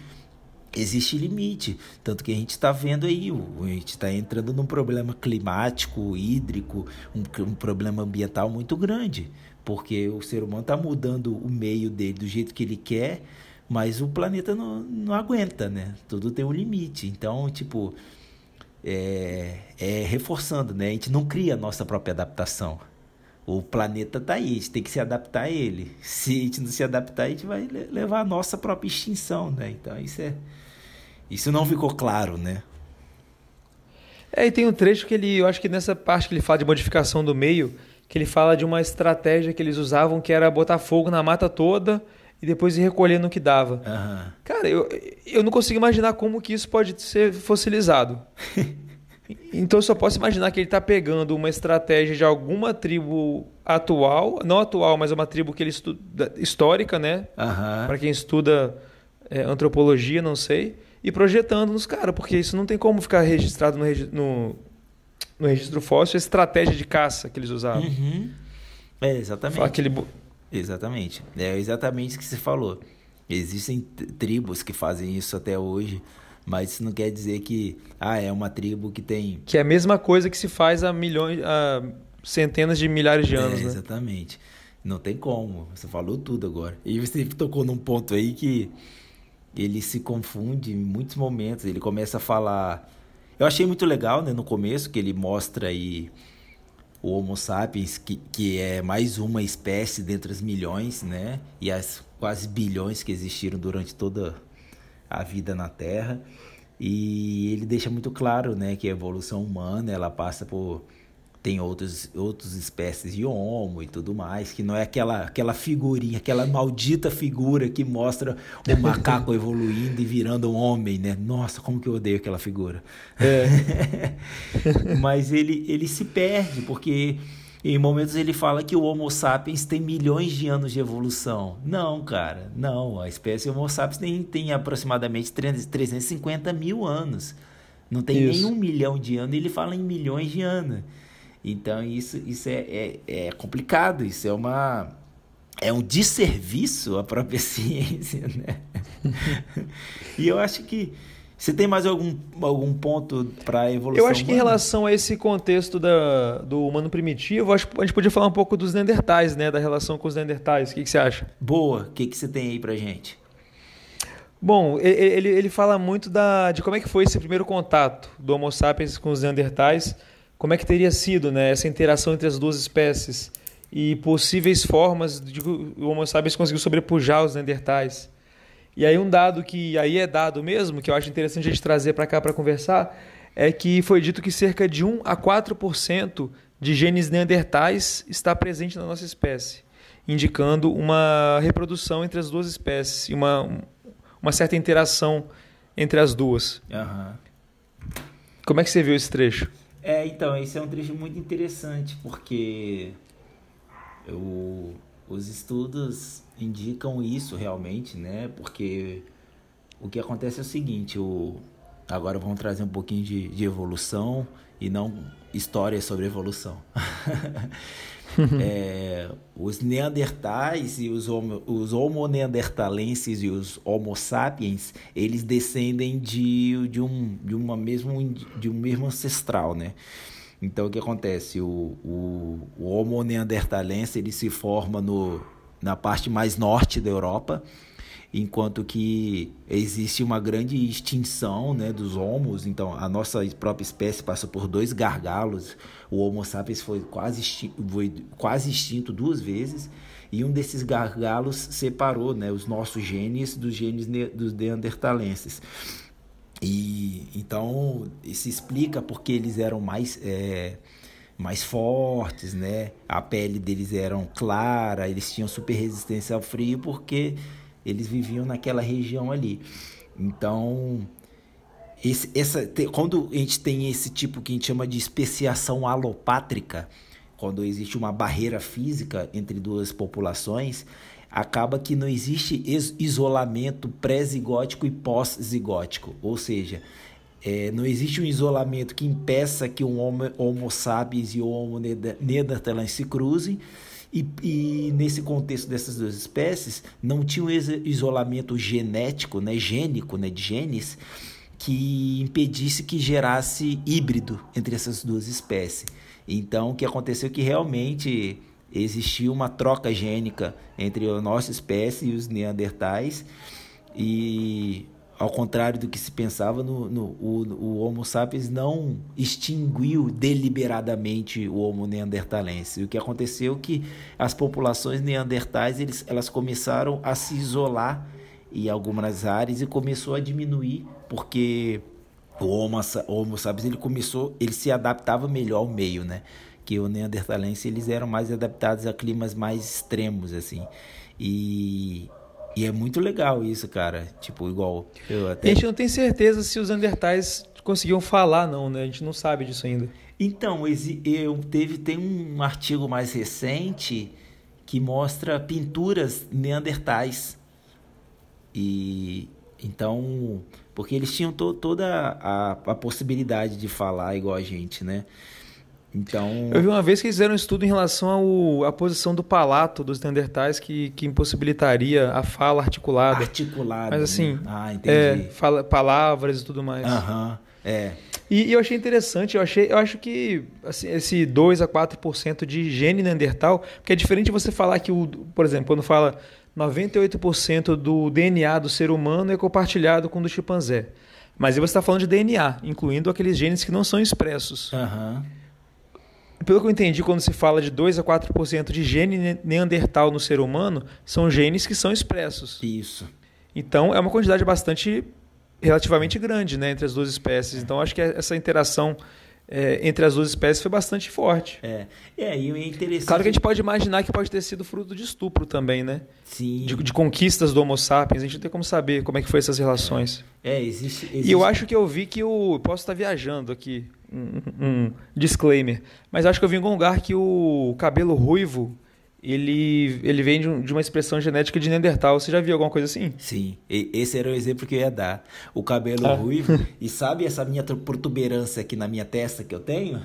existe limite. Tanto que a gente está vendo aí, a gente está entrando num problema climático, hídrico, um, um, problema ambiental muito grande. Porque o ser humano está mudando o meio dele do jeito que ele quer, mas o planeta não, não aguenta, né? Tudo tem um limite. Então, tipo, é, é reforçando, né? A gente não cria a nossa própria adaptação o planeta está aí, a gente tem que se adaptar a ele. Se a gente não se adaptar, a gente vai levar a nossa própria extinção, né? Então isso é. Isso não ficou claro, né? É, e tem um trecho que ele, eu acho que nessa parte que ele fala de modificação do meio, que ele fala de uma estratégia que eles usavam que era botar fogo na mata toda e depois ir recolhendo o que dava. Uhum. Cara, eu, eu não consigo imaginar como que isso pode ser fossilizado. Então eu só posso imaginar que ele está pegando uma estratégia de alguma tribo atual, não atual, mas uma tribo que ele estuda, histórica, né? Uhum. Para quem estuda é, antropologia, não sei, e projetando nos caras, porque isso não tem como ficar registrado no, no, no registro fóssil a estratégia de caça que eles usavam. Uhum. É, exatamente. Aquele... Exatamente. É exatamente isso que você falou. Existem tribos que fazem isso até hoje. Mas isso não quer dizer que ah, é uma tribo que tem. Que é a mesma coisa que se faz há milhões, há centenas de milhares de anos. É, né? Exatamente. Não tem como. Você falou tudo agora. E você tocou num ponto aí que ele se confunde em muitos momentos. Ele começa a falar. Eu achei muito legal, né, no começo, que ele mostra aí o Homo sapiens, que, que é mais uma espécie dentre as milhões, né? E as quase bilhões que existiram durante toda a vida na Terra. E ele deixa muito claro, né, que a evolução humana, ela passa por tem outros outras espécies de homo e tudo mais, que não é aquela aquela figurinha, aquela maldita figura que mostra o macaco evoluindo e virando um homem, né? Nossa, como que eu odeio aquela figura. É. Mas ele ele se perde porque em momentos ele fala que o Homo sapiens tem milhões de anos de evolução. Não, cara, não. A espécie Homo sapiens tem, tem aproximadamente 350 mil anos. Não tem isso. nem um milhão de anos, ele fala em milhões de anos. Então isso, isso é, é, é complicado, isso é uma. É um desserviço à própria ciência, né? e eu acho que você tem mais algum, algum ponto para a evolução? Eu acho que humana? em relação a esse contexto da, do humano primitivo, acho que a gente podia falar um pouco dos Neandertais, né? Da relação com os Neandertais. O que, que você acha? Boa. O que, que você tem aí para gente? Bom, ele, ele fala muito da, de como é que foi esse primeiro contato do Homo sapiens com os Neandertais, como é que teria sido né, essa interação entre as duas espécies e possíveis formas de que o Homo sapiens conseguiu sobrepujar os Neandertais. E aí um dado que aí é dado mesmo, que eu acho interessante a gente trazer para cá para conversar, é que foi dito que cerca de 1 a 4% de genes neandertais está presente na nossa espécie, indicando uma reprodução entre as duas espécies e uma, uma certa interação entre as duas. Uhum. Como é que você viu esse trecho? É, então, esse é um trecho muito interessante, porque o, os estudos indicam isso realmente, né? Porque o que acontece é o seguinte, o, agora vamos trazer um pouquinho de, de evolução e não história sobre evolução. é, os neandertais e os, homo, os homo neandertalenses e os homo sapiens, eles descendem de, de, um, de, uma mesmo, de um mesmo ancestral, né? Então, o que acontece? O, o, o homo neandertalense, ele se forma no, na parte mais norte da Europa, enquanto que existe uma grande extinção né, dos homos. Então, a nossa própria espécie passa por dois gargalos. O Homo sapiens foi quase extinto, foi quase extinto duas vezes. E um desses gargalos separou né, os nossos genes dos genes dos neandertalenses. E então isso explica porque eles eram mais é, mais fortes, né? A pele deles eram clara, eles tinham super resistência ao frio porque eles viviam naquela região ali. Então, esse, essa, quando a gente tem esse tipo que a gente chama de especiação alopátrica, quando existe uma barreira física entre duas populações, acaba que não existe isolamento pré-zigótico e pós-zigótico. Ou seja, é, não existe um isolamento que impeça que um homo, homo sapiens e o Homo neanderthalense se cruzem, e, e, nesse contexto dessas duas espécies, não tinha um isolamento genético, né, gênico, né, de genes, que impedisse que gerasse híbrido entre essas duas espécies. Então, o que aconteceu é que realmente existia uma troca gênica entre a nossa espécie e os neandertais, e ao contrário do que se pensava, no, no, o, o Homo sapiens não extinguiu deliberadamente o Homo neanderthalense. O que aconteceu é que as populações neandertais eles, elas começaram a se isolar em algumas áreas e começou a diminuir porque o Homo, Homo sapiens ele começou, ele se adaptava melhor ao meio, né? Que o neanderthalense eles eram mais adaptados a climas mais extremos assim. E e é muito legal isso, cara. Tipo, igual. Eu até... A gente não tem certeza se os Neandertais conseguiam falar, não, né? A gente não sabe disso ainda. Então, eu teve, tem um artigo mais recente que mostra pinturas neandertais. E então, porque eles tinham to, toda a, a possibilidade de falar igual a gente, né? Então... Eu vi uma vez que eles fizeram um estudo em relação ao, à posição do palato dos Neandertais que, que impossibilitaria a fala articulada. Articulada. Mas assim, né? ah, é, fala, palavras e tudo mais. Aham, é. E, e, eu achei interessante, eu, achei, eu acho que assim, esse 2 a 4% de gene neandertal, porque é diferente você falar que, o, por exemplo, quando fala 98% do DNA do ser humano é compartilhado com o do chimpanzé. Mas aí você está falando de DNA, incluindo aqueles genes que não são expressos. Uhum. Pelo que eu entendi, quando se fala de 2 a 4% de gene neandertal no ser humano, são genes que são expressos. Isso. Então, é uma quantidade bastante relativamente grande né, entre as duas espécies. Então, acho que essa interação é, entre as duas espécies foi bastante forte. É, é e é interessante. Claro que a gente pode imaginar que pode ter sido fruto de estupro também, né? Sim. De, de conquistas do Homo sapiens. A gente não tem como saber como é que foi essas relações. É, é existe, existe, E eu acho que eu vi que o. Posso estar viajando aqui, um, um disclaimer. Mas acho que eu vi em algum lugar que o cabelo ruivo ele, ele vem de, um, de, uma expressão genética de Neandertal. Você já viu alguma coisa assim? Sim, e, esse era o exemplo que eu ia dar. O cabelo ah. ruivo. e sabe essa minha protuberância aqui na minha testa que eu tenho?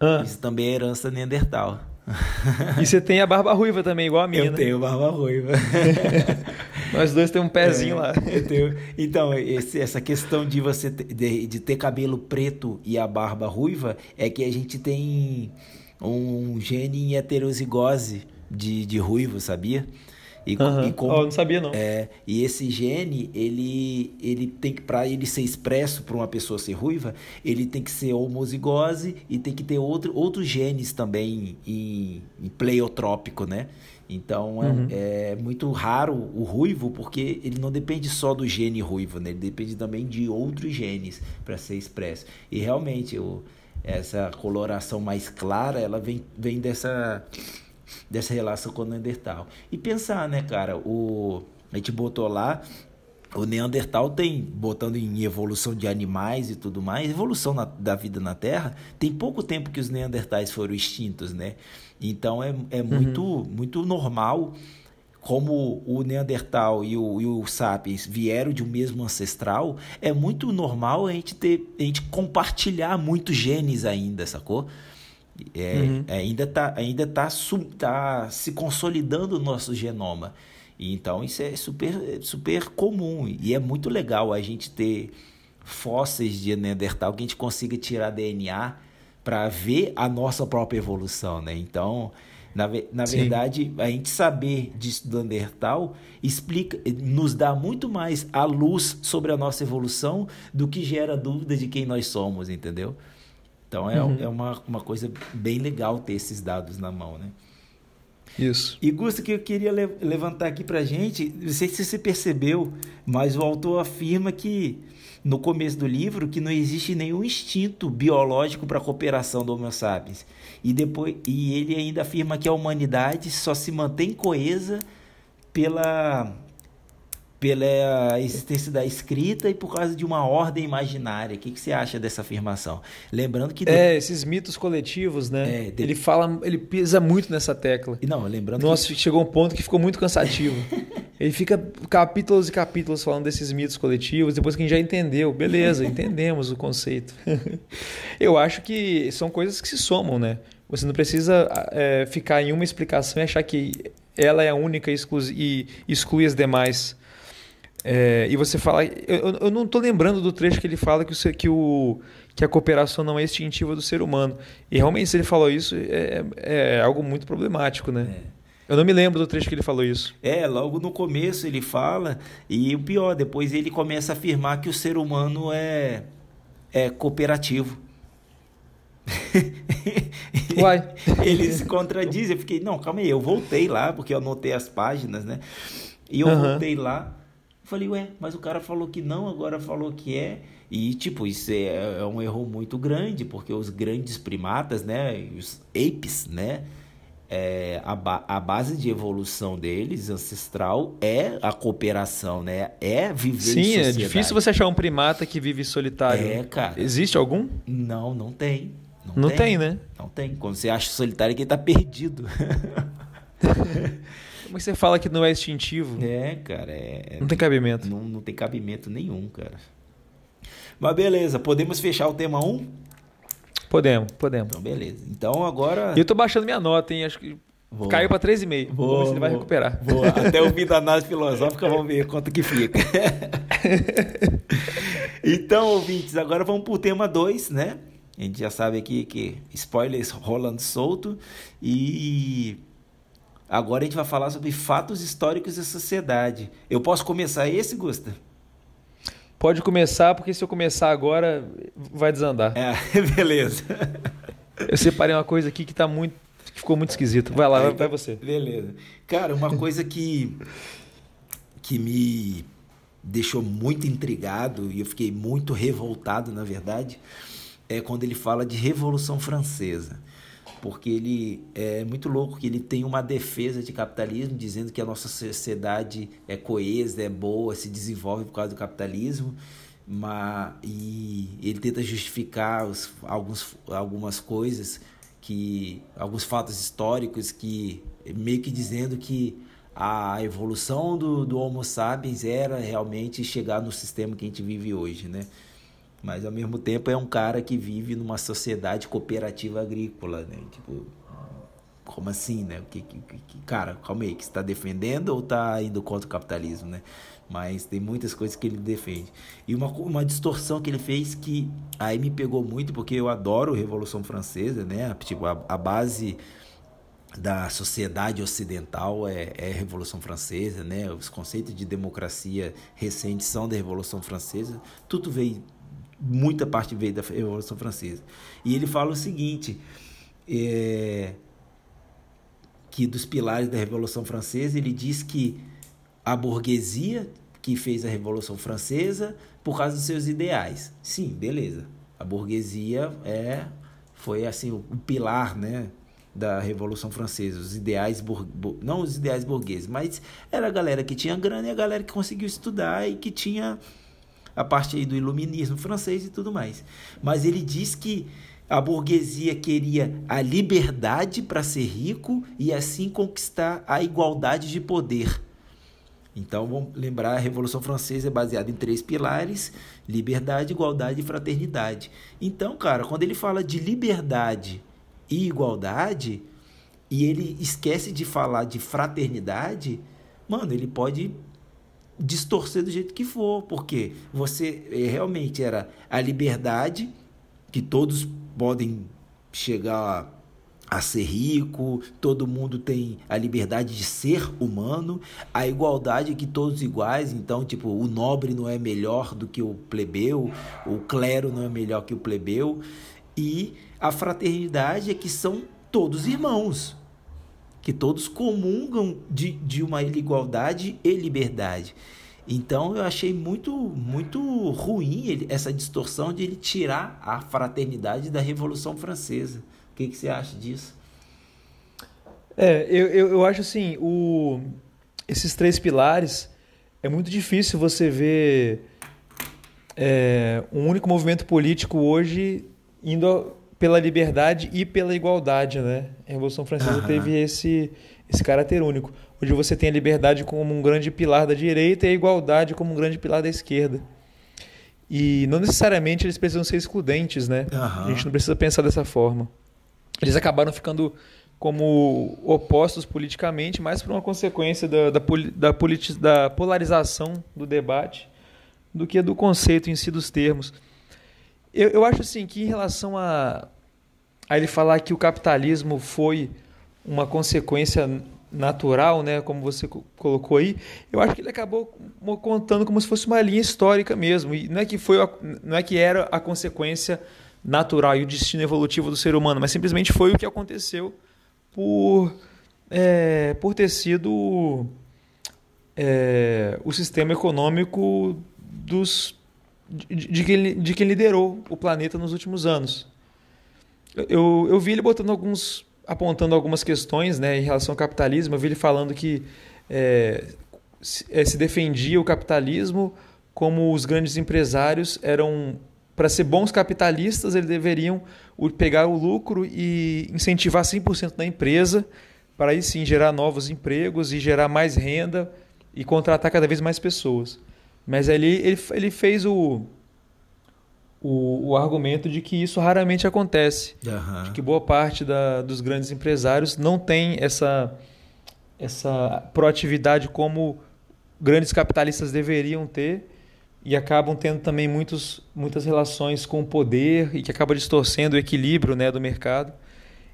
Ah. Isso também é herança Neandertal. e você tem a barba ruiva também, igual a minha. Eu né? tenho barba ruiva. Nós dois temos um pezinho é, lá. Tenho... Então, esse, essa questão de você ter, de, de ter cabelo preto e a barba ruiva é que a gente tem um gene em heterozigose de, de ruivo, sabia? E, Aham. e como eu não sabia não. é, e esse gene, ele, ele tem que, para ele ser expresso para uma pessoa ser ruiva, ele tem que ser homozigose e tem que ter outro, outros genes também em, em pleiotrópico, né? Então é, Uhum. é muito raro o ruivo, porque ele não depende só do gene ruivo, né? Ele depende também de outros genes para ser expresso. E realmente, o, essa coloração mais clara, ela vem, vem dessa dessa relação com o Neandertal. E pensar, né, cara, o a gente botou lá o Neandertal tem, botando em evolução de animais e tudo mais, evolução na- da vida na Terra, tem pouco tempo que os Neandertais foram extintos, né? Então é, é muito, muito normal como o Neandertal e o, e o Sapiens vieram de um mesmo ancestral, é muito normal a gente ter, a gente compartilhar muitos genes ainda, sacou? É, Uhum. Ainda está ainda tá, tá se consolidando o nosso genoma. E então isso é super, super comum. E é muito legal a gente ter fósseis de Neandertal que a gente consiga tirar DNA para ver a nossa própria evolução. Né? Então, na, na Sim. verdade, a gente saber disso do Neandertal explica, nos dá muito mais a luz sobre a nossa evolução do que gera dúvida de quem nós somos, entendeu? Então é, Uhum. é uma, uma coisa bem legal ter esses dados na mão, né? Isso. E Gusto, que eu queria le- levantar aqui pra gente, não sei se você percebeu, mas o autor afirma que no começo do livro que não existe nenhum instinto biológico para a cooperação do Homo sapiens. E depois e ele ainda afirma que a humanidade só se mantém coesa pela pela existência da escrita e por causa de uma ordem imaginária. O que, que você acha dessa afirmação? Lembrando que É, esses mitos coletivos, né? É, de- Ele fala, ele pisa muito nessa tecla. Não, lembrando Nossa, chegou um ponto que ficou muito cansativo. Ele fica capítulos e capítulos falando desses mitos coletivos, depois que a gente já entendeu. Beleza, entendemos o conceito. Eu acho que são coisas que se somam, né? Você não precisa é, ficar em uma explicação e achar que ela é a única e e exclui as demais. É, e você fala. Eu, eu- não estou lembrando do trecho que ele fala que, o, que, o, que a cooperação não é instintiva do ser humano. E realmente, se ele falou isso, é, é algo muito problemático, né? Eu não me lembro do trecho que ele falou isso. É, logo no começo ele fala, e o pior, depois ele começa a afirmar que o ser humano é, é cooperativo. Uai. ele se contradiz, eu fiquei, não, calma aí, eu voltei lá, porque eu anotei as páginas, né? E eu Aham. voltei lá, falei, ué, mas o cara falou que não, agora falou que é. E, tipo, isso é, é um erro muito grande, porque os grandes primatas, né, os apes, né, é, a, ba- a base de evolução deles, ancestral, é a cooperação, né? É viver em Sim, é sociedade. difícil você achar um primata que vive solitário. É, cara. Existe algum? Não, não tem. Não tem, né? Não tem. Quando você acha solitário, é que ele tá perdido. Como é que você fala que não é instintivo? é, cara, é... Não tem cabimento. Não, não tem cabimento nenhum, cara. Mas beleza, podemos fechar o tema 1? Podemos, podemos. Então, beleza. Então, agora... Eu tô baixando minha nota, hein? Acho que Vou- caiu pra 3,5. Vou- Vamos ver se ele vai vou- recuperar. Vou até o fim da análise filosófica, vamos ver quanto que fica. então, ouvintes, agora vamos pro tema 2, né? A gente já sabe aqui que spoilers rolando solto. E agora a gente vai falar sobre fatos históricos da sociedade. Eu posso começar esse, Gusta? Pode começar, porque se eu começar agora, vai desandar. É, beleza. Eu separei uma coisa aqui que tá muito. que ficou muito esquisito. Vai lá, vai, vai você. Beleza. Cara, uma coisa que que me deixou muito intrigado e eu fiquei muito revoltado, na verdade, é quando ele fala de Revolução Francesa. Porque ele é muito louco que ele tem uma defesa de capitalismo, dizendo que a nossa sociedade é coesa, é boa, se desenvolve por causa do capitalismo, mas, e ele tenta justificar os, alguns, algumas coisas que alguns fatos históricos que meio que dizendo que a evolução do, do Homo sapiens era realmente chegar no sistema que a gente vive hoje, né? Mas ao mesmo tempo é um cara que vive numa sociedade cooperativa agrícola, né? Tipo, como assim, né? Que, que, que, cara, calma aí, que está defendendo ou está indo contra o capitalismo, né? Mas tem muitas coisas que ele defende. E uma, uma distorção que ele fez que aí me pegou muito, porque eu adoro Revolução Francesa, né? Tipo, a, a base da sociedade ocidental é, é, a Revolução Francesa, né? Os conceitos de democracia recentes são da Revolução Francesa. Tudo veio, muita parte veio da Revolução Francesa. E ele fala o seguinte, é, que dos pilares da Revolução Francesa, ele diz que a burguesia que fez a Revolução Francesa por causa dos seus ideais. Sim, beleza. A burguesia é foi assim o, o pilar, né, da Revolução Francesa, os ideais bur, não os ideais burgueses, mas era a galera que tinha grana e a galera que conseguiu estudar e que tinha a parte aí do iluminismo francês e tudo mais. Mas ele diz que a burguesia queria a liberdade para ser rico e assim conquistar a igualdade de poder. Então, vamos lembrar, a Revolução Francesa é baseada em três pilares: liberdade, igualdade e fraternidade. Então, cara, quando ele fala de liberdade e igualdade, e ele esquece de falar de fraternidade, mano, ele pode distorcer do jeito que for, porque você eh, realmente era a liberdade que todos podem chegar a ser rico, todo mundo tem a liberdade de ser humano, a igualdade que todos iguais, então tipo, o nobre não é melhor do que o plebeu, o clero não é melhor que o plebeu, e a fraternidade é que são todos irmãos, que todos comungam de, de uma igualdade e liberdade. Então eu achei muito muito ruim ele, essa distorção de ele tirar a fraternidade da Revolução Francesa. O que, que você acha disso? É, eu, eu, eu acho assim, o, esses três pilares, é muito difícil você ver é, um único movimento político hoje indo pela liberdade e pela igualdade, né? A Revolução Francesa uhum. teve esse, esse caráter único. Hoje você tem a liberdade como um grande pilar da direita e a igualdade como um grande pilar da esquerda. E não necessariamente eles precisam ser excludentes, né? Uhum. A gente não precisa pensar dessa forma. Eles acabaram ficando como opostos politicamente, mais por uma consequência da, da, da, da polarização do debate do que do conceito em si dos termos. Eu, eu acho assim que em relação a, a ele falar que o capitalismo foi uma consequência natural, né, como você colocou aí, eu acho que ele acabou contando como se fosse uma linha histórica mesmo. E não é que foi, não é que era a consequência natural e o destino evolutivo do ser humano, mas simplesmente foi o que aconteceu por é, por ter sido é, o sistema econômico dos de, de, quem, de quem liderou o planeta nos últimos anos. Eu, eu vi ele botando alguns apontando algumas questões né, em relação ao capitalismo. Eu vi ele falando que é, se, é, se defendia o capitalismo como os grandes empresários eram para ser bons capitalistas, eles deveriam pegar o lucro e incentivar 100% da empresa, para aí sim gerar novos empregos e gerar mais renda e contratar cada vez mais pessoas. Mas ali ele, ele fez o, o, o, argumento de que isso raramente acontece. Uhum. De que boa parte da, dos grandes empresários não tem essa, essa proatividade como grandes capitalistas deveriam ter e acabam tendo também muitos, muitas relações com o poder e que acaba distorcendo o equilíbrio né, do mercado.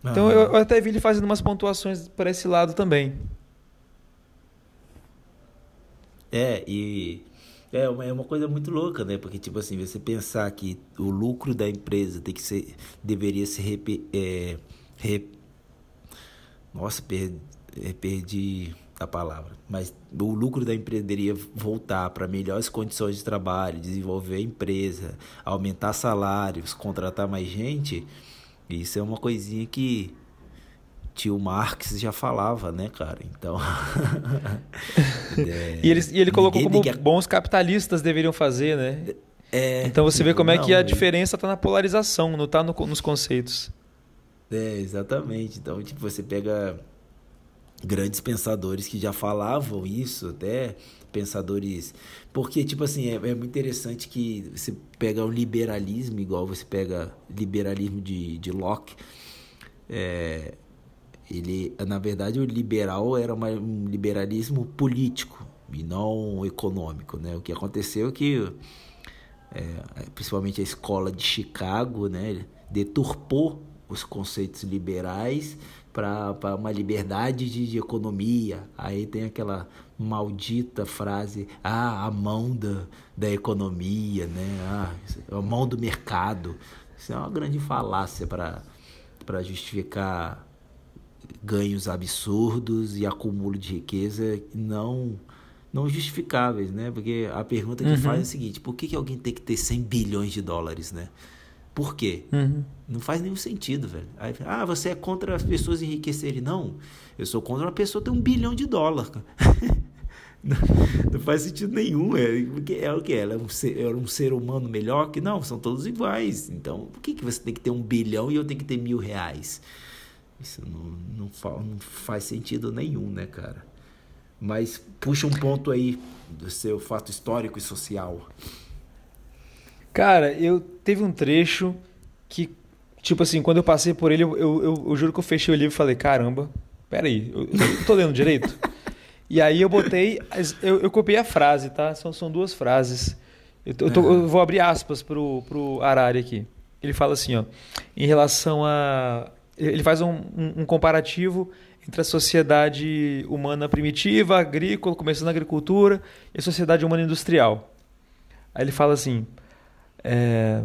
Então uhum. eu, eu até vi ele fazendo umas pontuações para esse lado também. É, e é uma, é uma coisa muito louca, né? Porque, tipo assim, você pensar que o lucro da empresa tem que ser, deveria ser. Rep, é, rep, nossa, perdi, é, perdi a palavra. Mas o lucro da empresa deveria voltar para melhores condições de trabalho, desenvolver a empresa, aumentar salários, contratar mais gente. Isso é uma coisinha que tio Marx já falava, né, cara? Então. é, e, ele, e ele colocou como que... bons capitalistas deveriam fazer, né? É, então você vê como é que a diferença está na polarização, não está no, nos conceitos. É, exatamente. Então, tipo, você pega grandes pensadores que já falavam isso, até pensadores. Porque, tipo assim, é, é muito interessante que você pega o liberalismo, igual você pega liberalismo de, de Locke. É, ele, na verdade, o liberal era um liberalismo político e não econômico, né? O que aconteceu é que, é, principalmente a escola de Chicago, né, deturpou os conceitos liberais para uma liberdade de, de, economia. Aí tem aquela maldita frase, ah, a mão da, da economia, né? Ah, a mão do mercado. Isso é uma grande falácia para justificar ganhos absurdos e acúmulo de riqueza não não justificáveis, né? Porque a pergunta que uhum. faz é a seguinte: por que, que alguém tem que ter 100 bilhões de dólares, né? Por quê? Uhum. Não faz nenhum sentido, velho. Aí, ah, você é contra as pessoas enriquecerem. Não, eu sou contra uma pessoa ter um bilhão de dólares. não, não, faz sentido nenhum. É, porque é o que? Ela é um, ser, é um ser humano melhor que não, são todos iguais. Então, por que, que você tem que ter um bilhão e eu tenho que ter mil reais? Isso não, não, não faz sentido nenhum, né, cara? Mas puxa um ponto aí do seu fato histórico e social. Cara, eu teve um trecho que, tipo assim, quando eu passei por ele, eu, eu, eu, eu juro que eu fechei o livro e falei, caramba, peraí, eu, eu tô lendo direito? e aí eu botei, eu, eu copiei a frase, tá? São, são duas frases. Eu, tô, eu, tô, eu vou abrir aspas pro, pro Arari aqui. Ele fala assim, ó, em relação a... Ele faz um, um, um comparativo entre a sociedade humana primitiva, agrícola, começando na agricultura, e a sociedade humana industrial. Aí ele fala assim: é,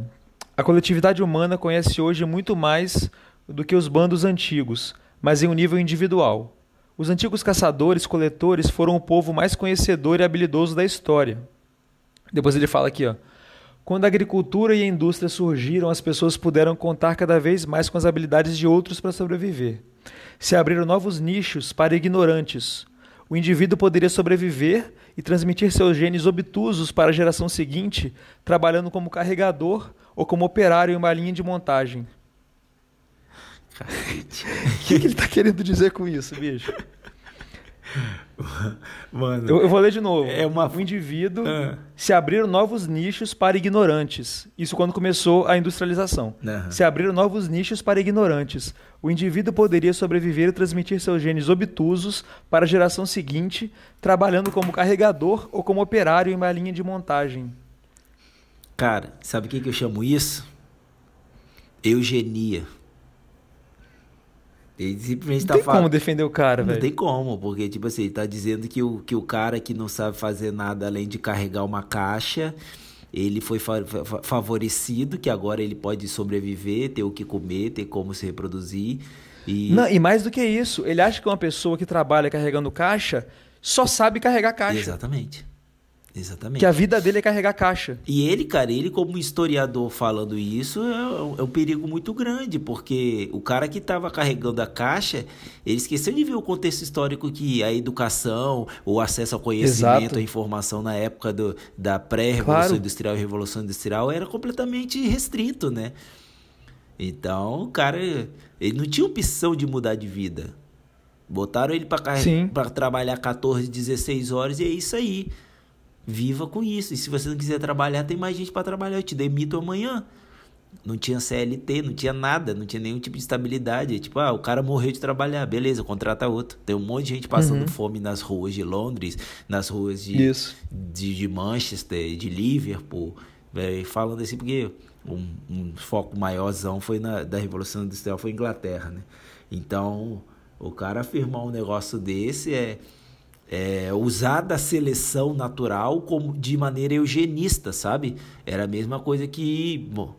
a coletividade humana conhece hoje muito mais do que os bandos antigos, mas em um nível individual. Os antigos caçadores-coletores foram o povo mais conhecedor e habilidoso da história. Depois ele fala aqui, ó. Quando a agricultura e a indústria surgiram, as pessoas puderam contar cada vez mais com as habilidades de outros para sobreviver. Se abriram novos nichos para ignorantes. O indivíduo poderia sobreviver e transmitir seus genes obtusos para a geração seguinte, trabalhando como carregador ou como operário em uma linha de montagem. O que, que ele está querendo dizer com isso, bicho? Mano, eu, eu, vou ler de novo. É uma... O indivíduo ah. se abriram novos nichos para ignorantes. Isso quando começou a industrialização. Uhum. Se abriram novos nichos para ignorantes. O indivíduo poderia sobreviver e transmitir seus genes obtusos para a geração seguinte, trabalhando como carregador ou como operário em uma linha de montagem. Cara, sabe o que, que eu chamo isso? Eugenia. Ele simplesmente não tá tem falando... como defender o cara, velho. Não tem como, porque, tipo assim, ele tá dizendo que o, que o cara que não sabe fazer nada além de carregar uma caixa, ele foi fa favorecido, que agora ele pode sobreviver, ter o que comer, ter como se reproduzir. E... Não, e mais do que isso, ele acha que uma pessoa que trabalha carregando caixa só sabe carregar caixa. Exatamente. Exatamente. Que a vida dele é carregar caixa. E ele, cara, ele como historiador falando isso é, é um perigo muito grande, porque o cara que estava carregando a caixa, ele esqueceu de ver o contexto histórico que a educação, o acesso ao conhecimento, Exato. a informação na época do, da pré-revolução claro. industrial e revolução industrial era completamente restrito, né? Então, o cara, ele não tinha opção de mudar de vida. Botaram ele para trabalhar 14, 16 horas e é isso aí. Viva com isso. E se você não quiser trabalhar, tem mais gente para trabalhar. Eu te demito amanhã. Não tinha CLT, não tinha nada, não tinha nenhum tipo de estabilidade. Tipo, ah, o cara morreu de trabalhar, beleza, contrata outro. Tem um monte de gente passando uhum. fome nas ruas de Londres, nas ruas de, de, de, Manchester, de Liverpool. Véio, falando assim, porque um, um foco maiorzão foi na, da Revolução Industrial foi Inglaterra, né? Então, o cara afirmar um negócio desse é é, usar da seleção natural como de maneira eugenista, sabe? Era a mesma coisa que, bom,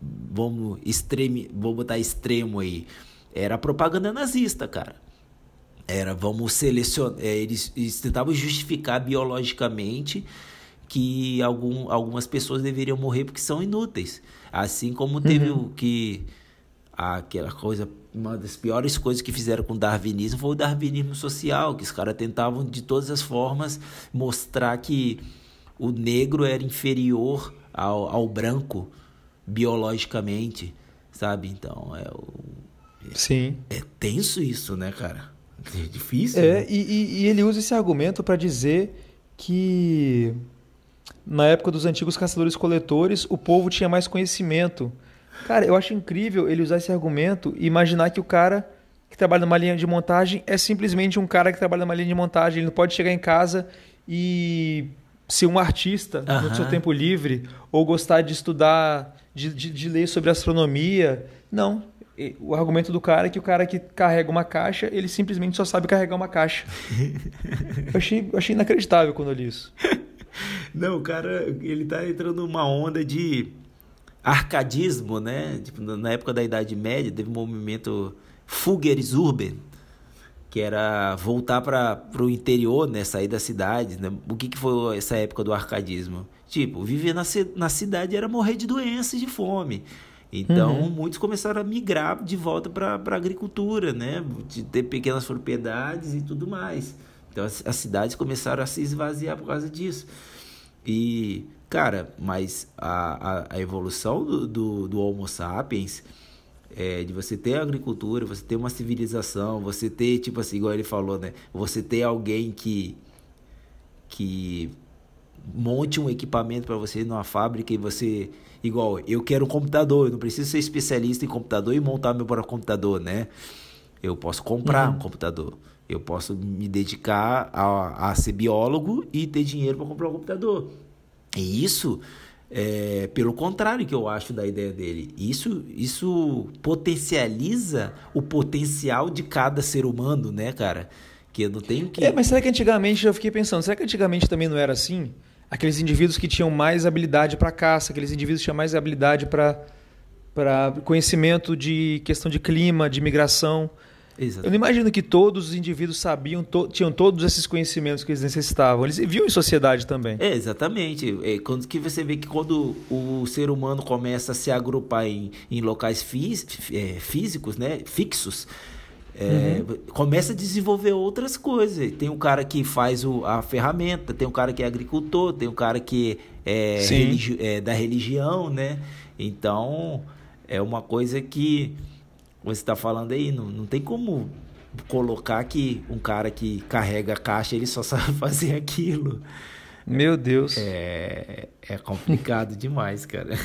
vamos extreme, vou botar extremo aí, era propaganda nazista, cara. Era, vamos selecionar, é, eles, eles tentavam justificar biologicamente que algum, algumas pessoas deveriam morrer porque são inúteis. Assim como teve uhum. o que aquela coisa uma das piores coisas que fizeram com o darwinismo foi o darwinismo social, que os caras tentavam de todas as formas mostrar que o negro era inferior ao, ao branco biologicamente, sabe? Então é o. Sim. É tenso isso, né, cara? É difícil. É, né? e, e ele usa esse argumento para dizer que na época dos antigos caçadores-coletores o povo tinha mais conhecimento Cara, eu acho incrível ele usar esse argumento e imaginar que o cara que trabalha numa linha de montagem é simplesmente um cara que trabalha numa linha de montagem. Ele não pode chegar em casa e ser um artista uhum. no seu tempo livre ou gostar de estudar, de, de, de ler sobre astronomia. Não. o argumento do cara é que o cara que carrega uma caixa, ele simplesmente só sabe carregar uma caixa. eu, achei, eu achei inacreditável quando eu li isso. Não, o cara, ele tá entrando numa onda de arcadismo, né? Tipo, na época da Idade Média, teve um movimento Fugeres Urban, que era voltar para o interior, né? Sair da cidade, né? O que, que foi essa época do arcadismo? Tipo, viver na, na cidade era morrer de doença e de fome. Então, uhum. muitos começaram a migrar de volta para a agricultura, né? De ter pequenas propriedades e tudo mais. Então, as, as, cidades começaram a se esvaziar por causa disso. E, cara, mas a, a, a evolução do, do, do, Homo sapiens, é, de você ter agricultura, você ter uma civilização, você ter, tipo assim, igual ele falou, né? Você ter alguém que, que monte um equipamento para você numa fábrica e você igual eu quero um computador, eu não preciso ser especialista em computador e montar meu próprio computador, né? Eu posso comprar uhum. um computador. Eu posso me dedicar a, a ser biólogo e ter dinheiro para comprar um computador. E isso é, pelo contrário que eu acho da ideia dele. Isso, isso potencializa o potencial de cada ser humano, né, cara? Que não tenho que. É, mas será que antigamente, eu fiquei pensando, será que antigamente também não era assim? aqueles indivíduos que tinham mais habilidade para caça, aqueles indivíduos que tinham mais habilidade para para conhecimento de questão de clima, de migração. Exato. Eu não imagino que todos os indivíduos sabiam, to, tinham todos esses conhecimentos que eles necessitavam. Eles viviam em sociedade também. É, exatamente. É, quando que você vê que quando o ser humano começa a se agrupar em, em locais fí, é, físicos, né, fixos, é, uhum. Começa a desenvolver outras coisas. Tem um cara que faz o, a ferramenta, tem um cara que é agricultor, tem um cara que é, religi é da religião, né? Então, é uma coisa que você está falando aí, não, não tem como colocar que um cara que carrega a caixa, ele só sabe fazer aquilo. Meu Deus. É, é complicado demais, cara.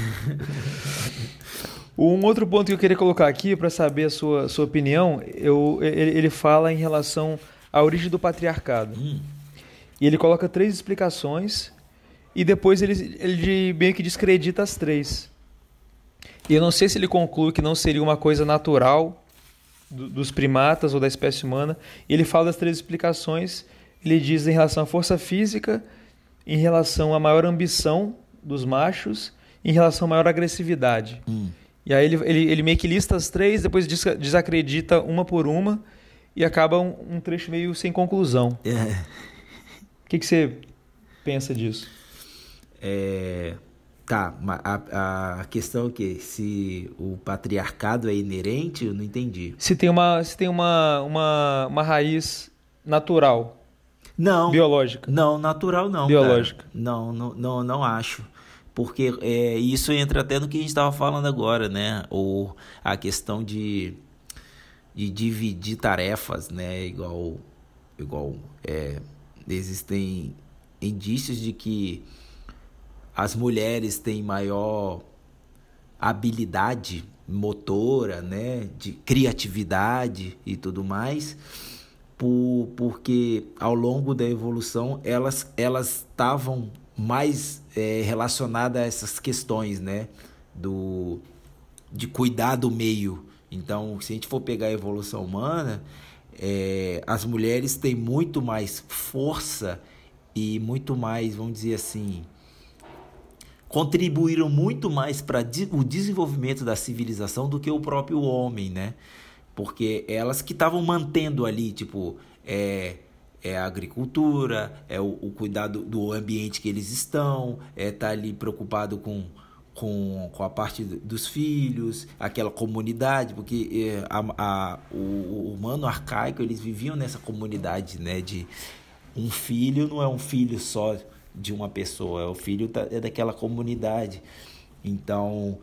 Um outro ponto que eu queria colocar aqui para saber a sua, sua opinião, eu, ele, ele fala em relação à origem do patriarcado. Hum. E ele coloca três explicações e depois ele, ele meio que descredita as três. E eu não sei se ele conclui que não seria uma coisa natural do, dos primatas ou da espécie humana. Ele fala das três explicações. Ele diz em relação à força física, em relação à maior ambição dos machos, em relação à maior agressividade. Hum. E aí ele, ele, ele meio que lista as três, depois desacredita uma por uma e acaba um, um trecho meio sem conclusão. É. O que, que você pensa disso? É, tá, a, a questão é que se o patriarcado é inerente, eu não entendi. Se tem uma, se tem uma, uma, uma raiz natural. Não. Biológica. Não, natural não. Biológica. Não, não, não, não acho porque é, isso entra até no que a gente estava falando agora, né? Ou a questão de, de dividir tarefas, né? Igual, igual é, existem indícios de que as mulheres têm maior habilidade motora, né? De criatividade e tudo mais. Por, porque ao longo da evolução elas elas estavam mais é, relacionada a essas questões, né? Do, de cuidar do meio. Então, se a gente for pegar a evolução humana, é, as mulheres têm muito mais força e muito mais, vamos dizer assim, contribuíram muito mais para o desenvolvimento da civilização do que o próprio homem, né? Porque elas que estavam mantendo ali, tipo, é, é a agricultura, é o, o cuidado do ambiente que eles estão, é estar tá ali preocupado com, com, com a parte dos filhos, aquela comunidade, porque é, a, a, o, o, humano arcaico, eles viviam nessa comunidade, né, de um filho não é um filho só de uma pessoa, o filho da, é daquela comunidade. Então,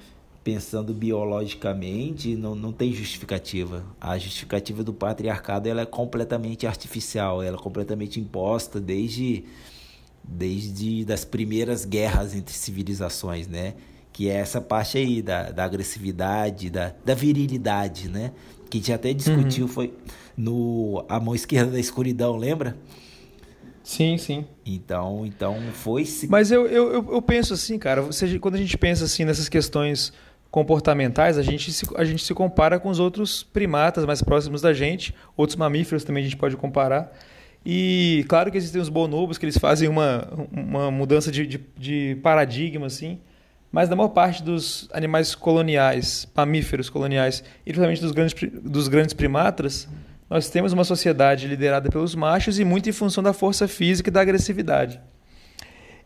pensando biologicamente, não, não tem justificativa. A justificativa do patriarcado ela é completamente artificial, ela é completamente imposta desde, desde das primeiras guerras entre civilizações, né? Que é essa parte aí da, da agressividade, da, da virilidade, né? Que a gente até discutiu, uhum. foi no A Mão Esquerda da Escuridão, lembra? Sim, sim. Então, então foi. Mas eu, eu, eu penso assim, cara, você, quando a gente pensa assim nessas questões comportamentais, a gente, se, a gente se compara com os outros primatas mais próximos da gente, outros mamíferos também a gente pode comparar. E claro que existem os bonobos, que eles fazem uma, uma mudança de, de, de paradigma, assim, mas na maior parte dos animais coloniais, mamíferos coloniais, e principalmente dos grandes, dos grandes primatas, nós temos uma sociedade liderada pelos machos e muito em função da força física e da agressividade.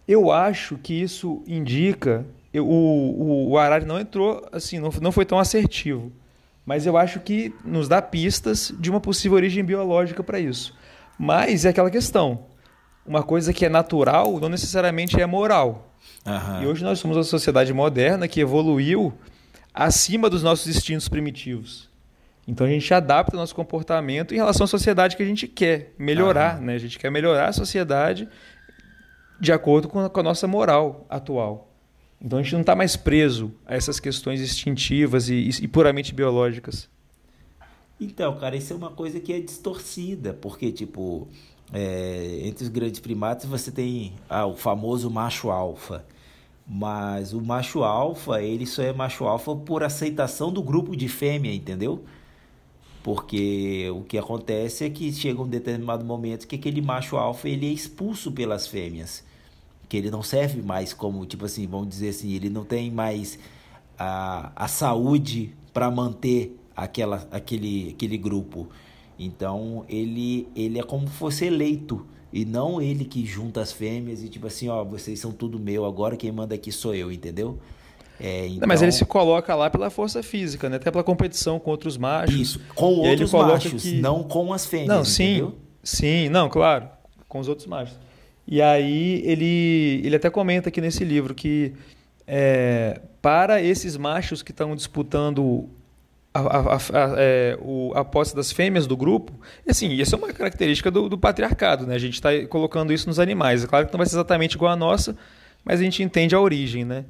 Eu acho que isso indica. Eu, o, o, Harari não entrou assim, não, não foi tão assertivo, mas eu acho que nos dá pistas de uma possível origem biológica para isso. Mas é aquela questão: uma coisa que é natural não necessariamente é moral. Uhum. E hoje nós somos uma sociedade moderna que evoluiu acima dos nossos instintos primitivos. Então a gente adapta o nosso comportamento em relação à sociedade que a gente quer melhorar, uhum. né? A gente quer melhorar a sociedade de acordo com a nossa moral atual. Então a gente não está mais preso a essas questões instintivas e, e, puramente biológicas. Então, cara, isso é uma coisa que é distorcida, porque, tipo, é, entre os grandes primatas você tem ah, o famoso macho alfa. Mas o macho alfa, ele só é macho alfa por aceitação do grupo de fêmea, entendeu? Porque o que acontece é que chega um determinado momento que aquele macho alfa ele é expulso pelas fêmeas. Que ele não serve mais como, tipo assim, vamos dizer assim, ele não tem mais a, a saúde para manter aquela, aquele, aquele grupo. Então ele, ele é como se fosse eleito. E não ele que junta as fêmeas e tipo assim, ó, vocês são tudo meu, agora quem manda aqui sou eu, entendeu? É, então... não, mas ele se coloca lá pela força física, né? Até pela competição com outros machos. Isso, com outros machos, que... não com as fêmeas. Não, sim, entendeu? sim, não, claro, com os outros machos. E aí ele, ele até comenta aqui nesse livro que é, para esses machos que estão disputando a, a, a, é, o, a posse das fêmeas do grupo, e assim, isso é uma característica do, do patriarcado, né? A gente está colocando isso nos animais. É claro que não vai ser exatamente igual à nossa, mas a gente entende a origem, né?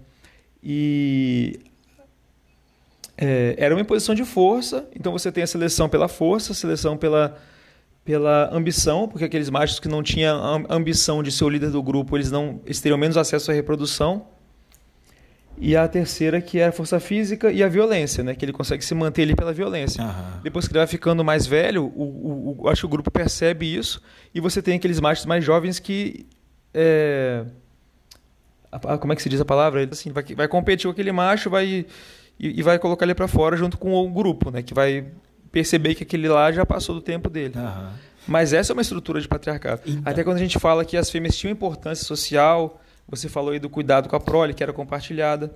E é, era uma imposição de força, então você tem a seleção pela força, a seleção pela, pela ambição, porque aqueles machos que não tinham ambição de ser o líder do grupo, eles não eles teriam menos acesso à reprodução. E a terceira que é a força física e a violência, né? Que ele consegue se manter ali pela violência. Uhum. Depois que ele vai ficando mais velho, o, o, o, acho que o grupo percebe isso e você tem aqueles machos mais jovens que é, como é que se diz a palavra? Ele assim, vai, vai competir com aquele macho vai, e, e vai colocar ele para fora junto com o grupo, né? Que vai perceber que aquele lá já passou do tempo dele. Uhum. Mas essa é uma estrutura de patriarcado. Então. Até quando a gente fala que as fêmeas tinham importância social, você falou aí do cuidado com a prole, que era compartilhada.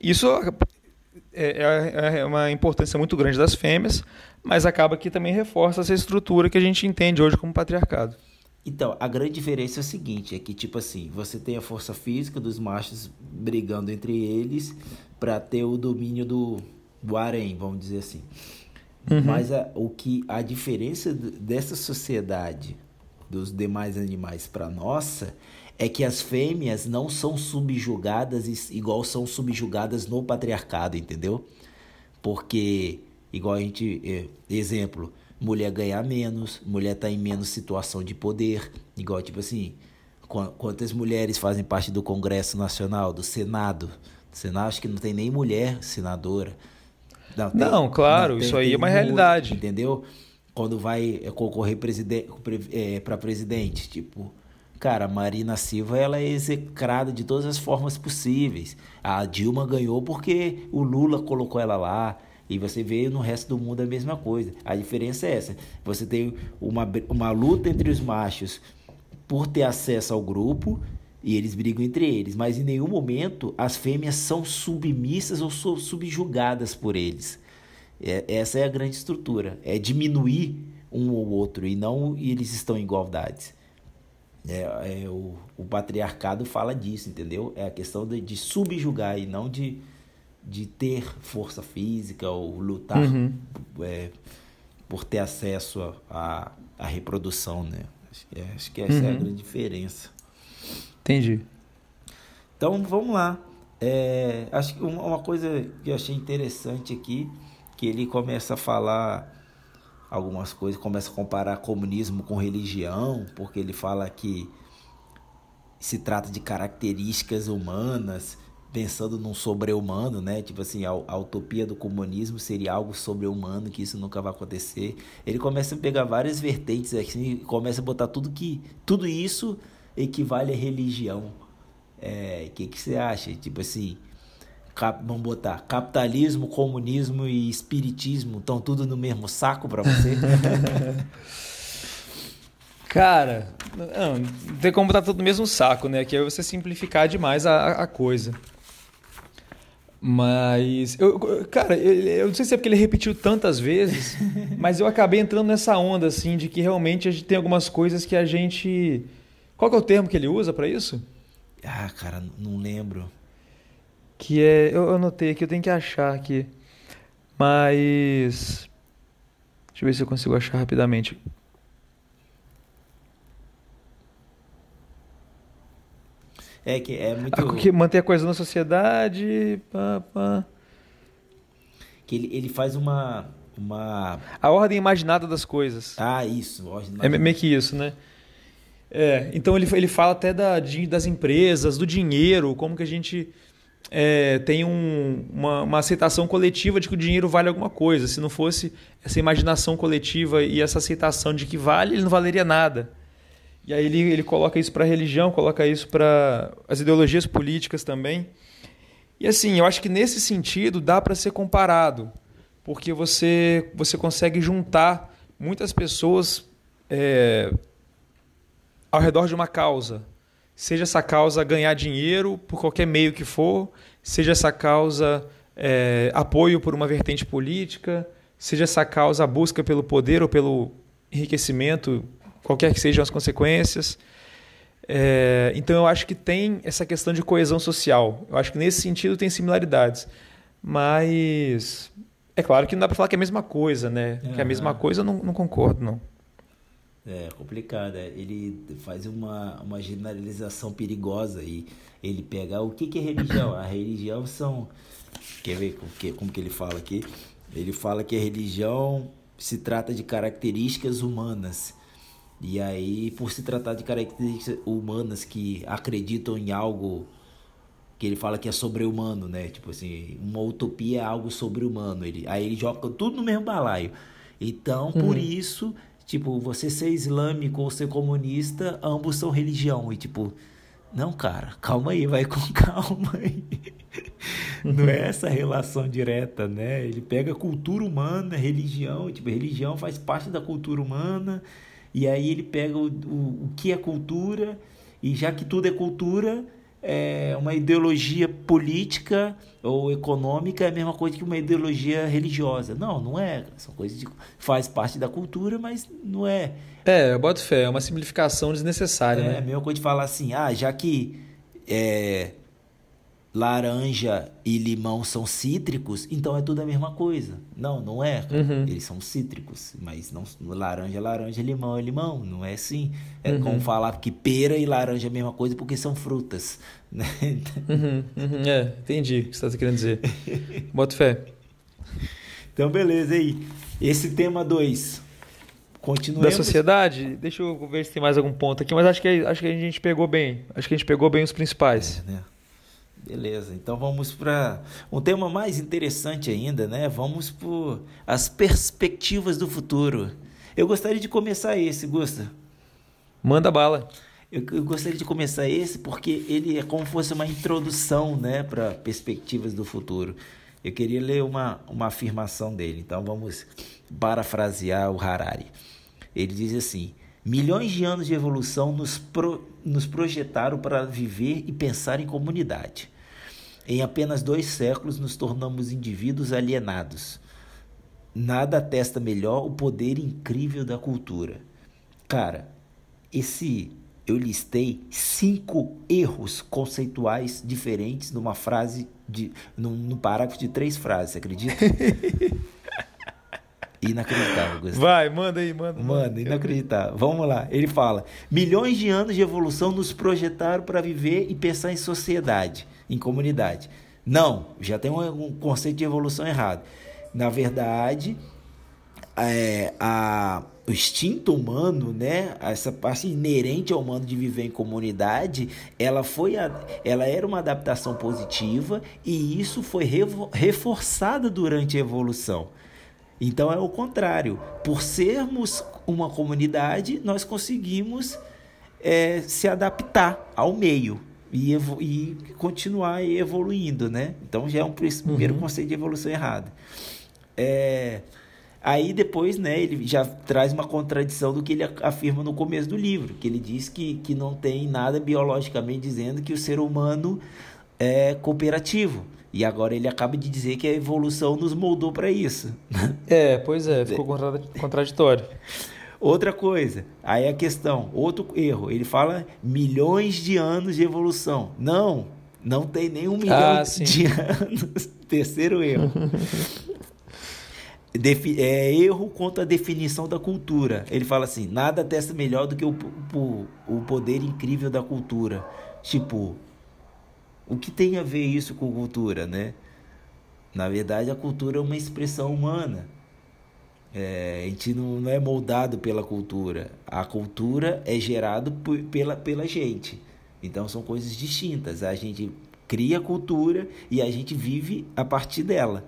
Isso é, é, é uma importância muito grande das fêmeas, mas acaba que também reforça essa estrutura que a gente entende hoje como patriarcado. Então, a grande diferença é o seguinte, é que tipo assim, você tem a força física dos machos brigando entre eles para ter o domínio do, do harém, vamos dizer assim. Uhum. Mas a, o que a diferença dessa sociedade dos demais animais para nossa é que as fêmeas não são subjugadas igual são subjugadas no patriarcado, entendeu? Porque igual a gente, é, exemplo, mulher ganhar menos, mulher tá em menos situação de poder, igual tipo assim, quantas mulheres fazem parte do Congresso Nacional, do Senado? Do Senado acho que não tem nem mulher senadora. Não, tem, não claro, não, tem, isso aí é uma realidade. Entendeu? Quando vai concorrer é, para presidente, tipo, cara, a Marina Silva ela é execrada de todas as formas possíveis. A Dilma ganhou porque o Lula colocou ela lá. E você vê no resto do mundo a mesma coisa. A diferença é essa. Você tem uma, uma luta entre os machos por ter acesso ao grupo e eles brigam entre eles, mas em nenhum momento as fêmeas são submissas ou subjugadas por eles. É, essa é a grande estrutura, é diminuir um ou outro e não eles estão em igualdade. É, é o, o, patriarcado fala disso, entendeu? É a questão de, de subjugar e não de de ter força física ou lutar uhum. é, por ter acesso à reprodução, né? Acho que, é, acho que essa uhum. é a uhum. grande diferença. Entendi. Então vamos lá. É, acho que uma, uma coisa que eu achei interessante aqui, que ele começa a falar algumas coisas, começa a comparar comunismo com religião, porque ele fala que se trata de características humanas pensando num sobre-humano, né? Tipo assim, a, a, utopia do comunismo seria algo sobre-humano, que isso nunca vai acontecer. Ele começa a pegar várias vertentes assim, começa a botar tudo que tudo isso equivale à religião. É, o que que você acha? Tipo assim, cap, vamos botar capitalismo, comunismo e espiritismo estão tudo no mesmo saco para você? Cara, não, não tem como botar tudo no mesmo saco, né? Que é você simplificar demais a, a coisa. Mas, eu, cara, eu, eu, não sei se é porque ele repetiu tantas vezes, mas eu acabei entrando nessa onda, assim, de que realmente a gente tem algumas coisas que a gente. Qual é o termo que ele usa para isso? Ah, cara, não lembro. Que é. Eu anotei aqui, eu tenho que achar aqui. Mas. Deixa eu ver se eu consigo achar rapidamente. É que é muito. A, que manter a coisa na sociedade. Pá, pá. Que ele, ele faz uma, uma. A ordem imaginada das coisas. Ah, isso. é meio que isso, né? É, então ele, ele fala até da, de, das empresas, do dinheiro, como que a gente é, tem um, uma, uma aceitação coletiva de que o dinheiro vale alguma coisa. Se não fosse essa imaginação coletiva e essa aceitação de que vale, ele não valeria nada. E aí ele, ele coloca isso para a religião, coloca isso para as ideologias políticas também. E assim, eu acho que nesse sentido dá para ser comparado, porque você, você consegue juntar muitas pessoas é, ao redor de uma causa. Seja essa causa ganhar dinheiro por qualquer meio que for, seja essa causa é, apoio por uma vertente política, seja essa causa a busca pelo poder ou pelo enriquecimento qualquer que sejam as consequências. É, então eu acho que tem essa questão de coesão social. Eu acho que nesse sentido tem similaridades. Mas é claro que não dá para falar que é a mesma coisa, né? Uhum. Que é a mesma coisa eu não, não concordo, não. É complicado. É. Ele faz uma, uma generalização perigosa e ele pega o que, que é religião. A religião são. Quer ver como que, como que ele fala aqui? Ele fala que a religião se trata de características humanas e aí, por se tratar de características humanas que acreditam em algo que ele fala que é sobre-humano, né? Tipo assim, uma utopia é algo sobre-humano. Ele, aí ele joga tudo no mesmo balaio. Então, por uhum. isso, tipo, você ser islâmico ou ser comunista, ambos são religião. E tipo, não, cara, calma aí, vai com calma aí. Não é essa relação direta, né? Ele pega cultura humana, religião, tipo, religião faz parte da cultura humana e aí ele pega o, o, o que é cultura, e já que tudo é cultura, é uma ideologia política ou econômica é a mesma coisa que uma ideologia religiosa. Não, não é. São coisas que faz parte da cultura, mas não é. É, eu boto fé, é uma simplificação desnecessária, é, né? É a mesma coisa de falar assim, ah, já que é, laranja e limão são cítricos, então é tudo a mesma coisa. Não, não é. Uhum. Eles são cítricos, mas não laranja é laranja, limão é limão. Não é assim. É uhum. como falar que pera e laranja é a mesma coisa porque são frutas. Né? Uhum, uhum. É, entendi o que você está querendo dizer. Boto fé. Então, beleza aí. Esse tema 2. Continuemos. Da sociedade, deixa eu ver se tem mais algum ponto aqui, mas acho que, acho que a gente pegou bem. Acho que a gente pegou bem os principais. É, né? Beleza, então vamos para um tema mais interessante ainda, né? Vamos por as perspectivas do futuro. Eu gostaria de começar esse, Gusta. Manda bala. Eu, eu, gostaria de começar esse porque ele é como se fosse uma introdução, né, para perspectivas do futuro. Eu queria ler uma, uma afirmação dele, então vamos parafrasear o Harari. Ele diz assim: Milhões de anos de evolução nos, pro, nos projetaram para viver e pensar em comunidade. Em apenas dois séculos nos tornamos indivíduos alienados. Nada atesta melhor o poder incrível da cultura. Cara, esse eu listei cinco erros conceituais diferentes numa frase de num, num parágrafo de três frases, acredita? Inacreditável, Gustavo. Vai, manda aí, manda. Manda, inacreditável. Vamos lá. Ele fala: milhões de anos de evolução nos projetaram para viver e pensar em sociedade, em comunidade. Não, já tem um, conceito de evolução errado. Na verdade, é, a, o instinto humano, né, essa parte inerente ao humano de viver em comunidade, ela foi a, ela era uma adaptação positiva e isso foi reforçada durante a evolução. Então é o contrário. Por sermos uma comunidade, nós conseguimos é, se adaptar ao meio e, e continuar evoluindo, né? Então já é um primeiro uhum. conceito de evolução errado. É, Aí depois, né, ele já traz uma contradição do que ele afirma no começo do livro, que ele diz que, que não tem nada biologicamente dizendo que o ser humano é cooperativo. E agora ele acaba de dizer que a evolução nos moldou para isso. É, pois é, ficou contraditório. Outra coisa, aí a questão, outro erro, ele fala milhões de anos de evolução. Não, não tem nenhum milhão ah, de anos. Terceiro erro. Defi é, erro quanto à definição da cultura. Ele fala assim: nada testa melhor do que o, o, o poder incrível da cultura. Tipo, o que tem a ver isso com cultura, né? Na verdade, a cultura é uma expressão humana. É, a gente não, não, é moldado pela cultura. A cultura é gerada pela, pela gente. Então são coisas distintas. A gente cria a cultura e a gente vive a partir dela.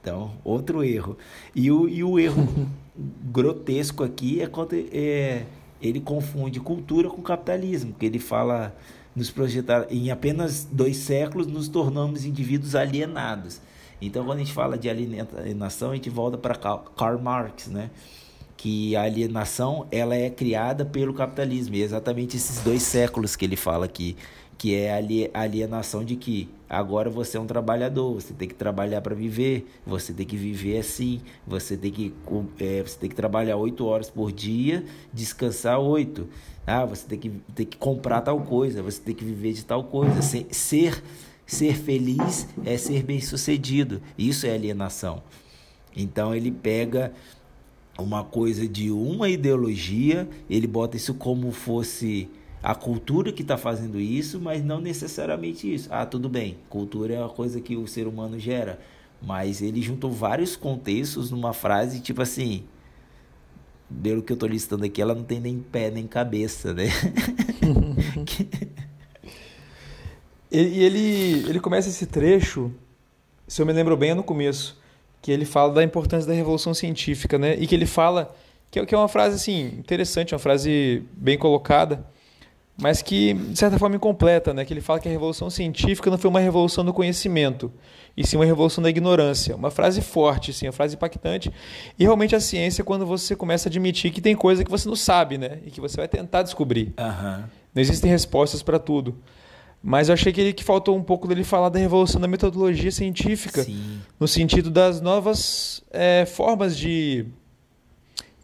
Então, outro erro. E o, e o erro grotesco aqui é quando é, ele confunde cultura com capitalismo, que ele fala nos projetar em apenas dois séculos nos tornamos indivíduos alienados. Então, quando a gente fala de alienação, a gente volta para Karl Marx, né? Que a alienação ela é criada pelo capitalismo. E é exatamente esses dois séculos que ele fala aqui que é a alienação de que agora você é um trabalhador, você tem que trabalhar para viver, você tem que viver assim, você tem que, é, você tem que trabalhar oito horas por dia, descansar oito. Ah, você tem que, tem que comprar tal coisa, você tem que viver de tal coisa. Ser, ser feliz é ser bem sucedido. Isso é alienação. Então ele pega uma coisa de uma ideologia, ele bota isso como fosse a cultura que está fazendo isso, mas não necessariamente isso. Ah, tudo bem, cultura é uma coisa que o ser humano gera, mas ele juntou vários contextos numa frase tipo assim. Pelo que eu estou listando aqui, ela não tem nem pé nem cabeça, né? e ele, ele começa esse trecho, se eu me lembro bem, é no começo, que ele fala da importância da revolução científica, né? E que ele fala, que é, que é uma frase assim, interessante, uma frase bem colocada, mas que, de certa forma, incompleta, né? que ele fala que a revolução científica não foi uma revolução do conhecimento, e sim uma revolução da ignorância. Uma frase forte, sim, uma frase impactante. E realmente a ciência, quando você começa a admitir que tem coisa que você não sabe, né? E que você vai tentar descobrir. Uhum. Não existem respostas para tudo. Mas eu achei que, ele, que faltou um pouco dele falar da revolução da metodologia científica, sim. no sentido das novas é, formas de,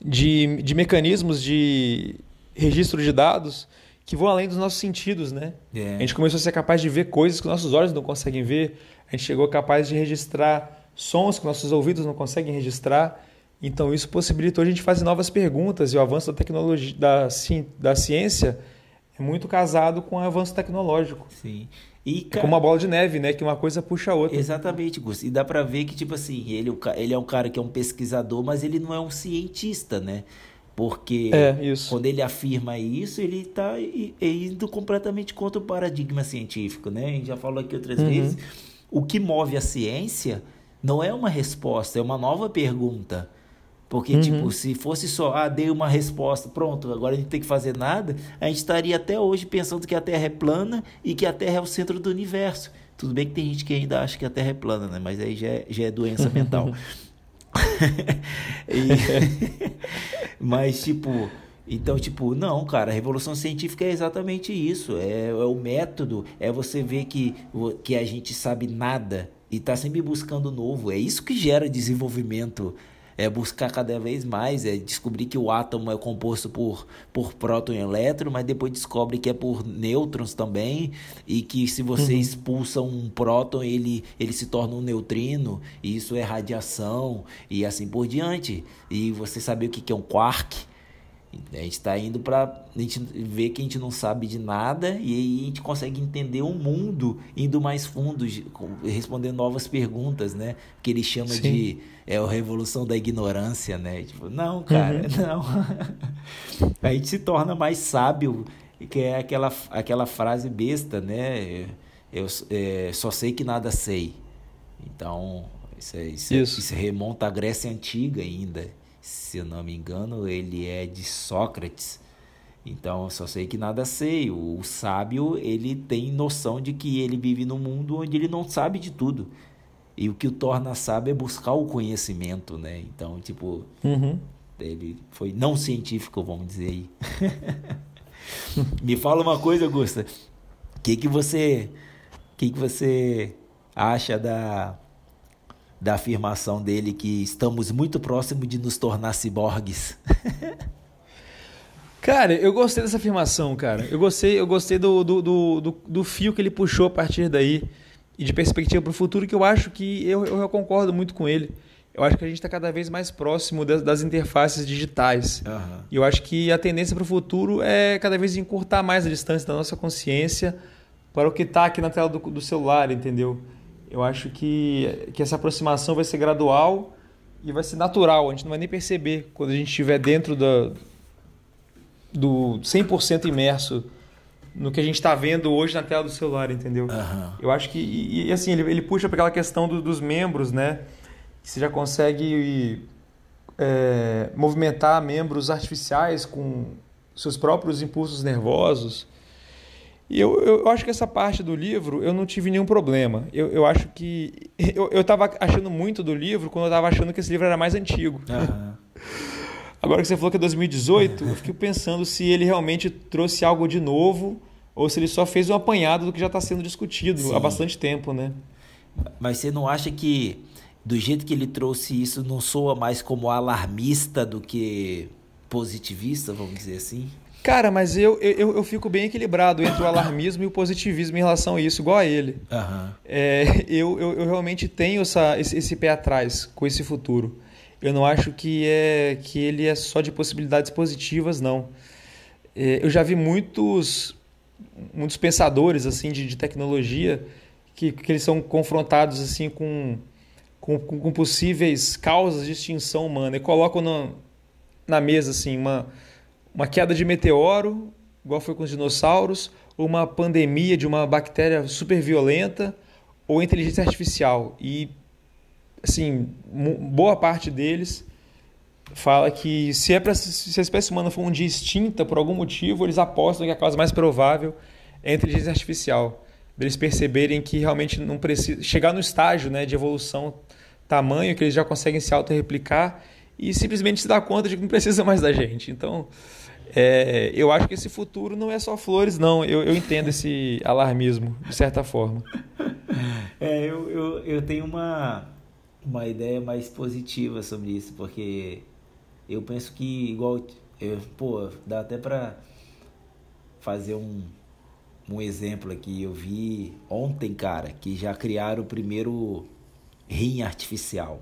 de, de mecanismos de registro de dados que vão além dos nossos sentidos, né? É. A gente começou a ser capaz de ver coisas que nossos olhos não conseguem ver. A gente chegou capaz de registrar sons que nossos ouvidos não conseguem registrar. Então isso possibilitou a gente fazer novas perguntas e o avanço da tecnologia, da, da ciência é muito casado com o avanço tecnológico. Sim. E, cara, é como uma bola de neve, né? Que uma coisa puxa a outra. Exatamente, Gus. E dá para ver que, tipo assim, ele, ele é um cara que é um pesquisador, mas ele não é um cientista, né? Porque é, quando ele afirma isso, ele está indo completamente contra o paradigma científico, né? A gente já falou aqui outras uhum. vezes. O que move a ciência não é uma resposta, é uma nova pergunta. Porque, uhum. tipo, se fosse só, ah, dei uma resposta, pronto, agora a gente tem que fazer nada, a gente estaria até hoje pensando que a Terra é plana e que a Terra é o centro do universo. Tudo bem que tem gente que ainda acha que a Terra é plana, né? Mas aí já é, já é doença mental. e... Mas, tipo, então, tipo, não, cara, a revolução científica é exatamente isso. É, é, o método, é você ver que, que a gente sabe nada e tá sempre buscando novo. É isso que gera desenvolvimento. É buscar cada vez mais, é descobrir que o átomo é composto por, por próton e elétron, mas depois descobre que é por nêutrons também, e que se você uhum. expulsa um próton, ele, ele se torna um neutrino, e isso é radiação, e assim por diante. E você saber o que é um quark, A gente está indo para a gente ver que a gente não sabe de nada e aí a gente consegue entender o mundo indo mais fundo, respondendo novas perguntas, né? Que ele chama Sim. de é a revolução da ignorância, né? Tipo, não, cara, uhum. não. a gente se torna mais sábio, que é aquela, aquela frase besta, né? Eu é, só sei que nada sei. Então, isso, é, isso, é, isso. isso remonta à Grécia Antiga ainda se eu não me engano, ele é de Sócrates. Então, eu só sei que nada sei. O, o sábio, ele tem noção de que ele vive num mundo onde ele não sabe de tudo. E o que o torna sábio é buscar o conhecimento, né? Então, tipo, uhum. ele foi não científico, vamos dizer aí. Me fala uma coisa, Augusta. O que que você, que que você acha da da afirmação dele que estamos muito próximos de nos tornar ciborgues. cara, eu gostei dessa afirmação, cara. Eu gostei, eu gostei do, do, do, do, fio que ele puxou a partir daí e de perspectiva para o futuro, que eu acho que eu, eu concordo muito com ele. Eu acho que a gente está cada vez mais próximo das, das interfaces digitais. Uhum. E eu acho que a tendência para o futuro é cada vez encurtar mais a distância da nossa consciência para o que está aqui na tela do, do celular, entendeu? Eu acho que, que essa aproximação vai ser gradual e vai ser natural. A gente não vai nem perceber quando a gente estiver dentro da, do 100% imerso no que a gente está vendo hoje na tela do celular, entendeu? Uhum. Eu acho que, e, e assim, ele, ele puxa para aquela questão do, dos membros, né? Que você já consegue é, movimentar membros artificiais com seus próprios impulsos nervosos. E eu, eu acho que essa parte do livro eu não tive nenhum problema. Eu, eu acho que. Eu estava achando muito do livro quando eu estava achando que esse livro era mais antigo. Uhum. Agora que você falou que é 2018, eu fiquei pensando se ele realmente trouxe algo de novo ou se ele só fez um apanhado do que já está sendo discutido Sim. há bastante tempo, né? Mas você não acha que do jeito que ele trouxe isso não soa mais como alarmista do que positivista, vamos dizer assim? Cara, mas eu, eu, eu fico bem equilibrado entre o alarmismo e o positivismo em relação a isso, igual a ele. Uhum. É, eu, eu, eu, realmente tenho essa, esse, esse, pé atrás com esse futuro. Eu não acho que, é, que ele é só de possibilidades positivas, não. É, eu já vi muitos, muitos pensadores assim de, de tecnologia que, que eles são confrontados assim com, com, com possíveis causas de extinção humana e colocam no, na mesa assim uma uma queda de meteoro, igual foi com os dinossauros, uma pandemia de uma bactéria super violenta, ou inteligência artificial. E, assim, boa parte deles fala que se, é pra, se a espécie humana for um dia extinta por algum motivo, eles apostam que a causa mais provável é a inteligência artificial. Eles perceberem que realmente não precisa chegar no estágio né, de evolução tamanho que eles já conseguem se auto-replicar e simplesmente se dar conta de que não precisa mais da gente. Então, é, eu acho que esse futuro não é só flores, não. Eu, eu entendo esse alarmismo, de certa forma. É, eu, eu, eu tenho uma, uma ideia mais positiva sobre isso, porque eu penso que, igual. Eu, pô, dá até para fazer um, um exemplo aqui. Eu vi ontem, cara, que já criaram o primeiro rim artificial.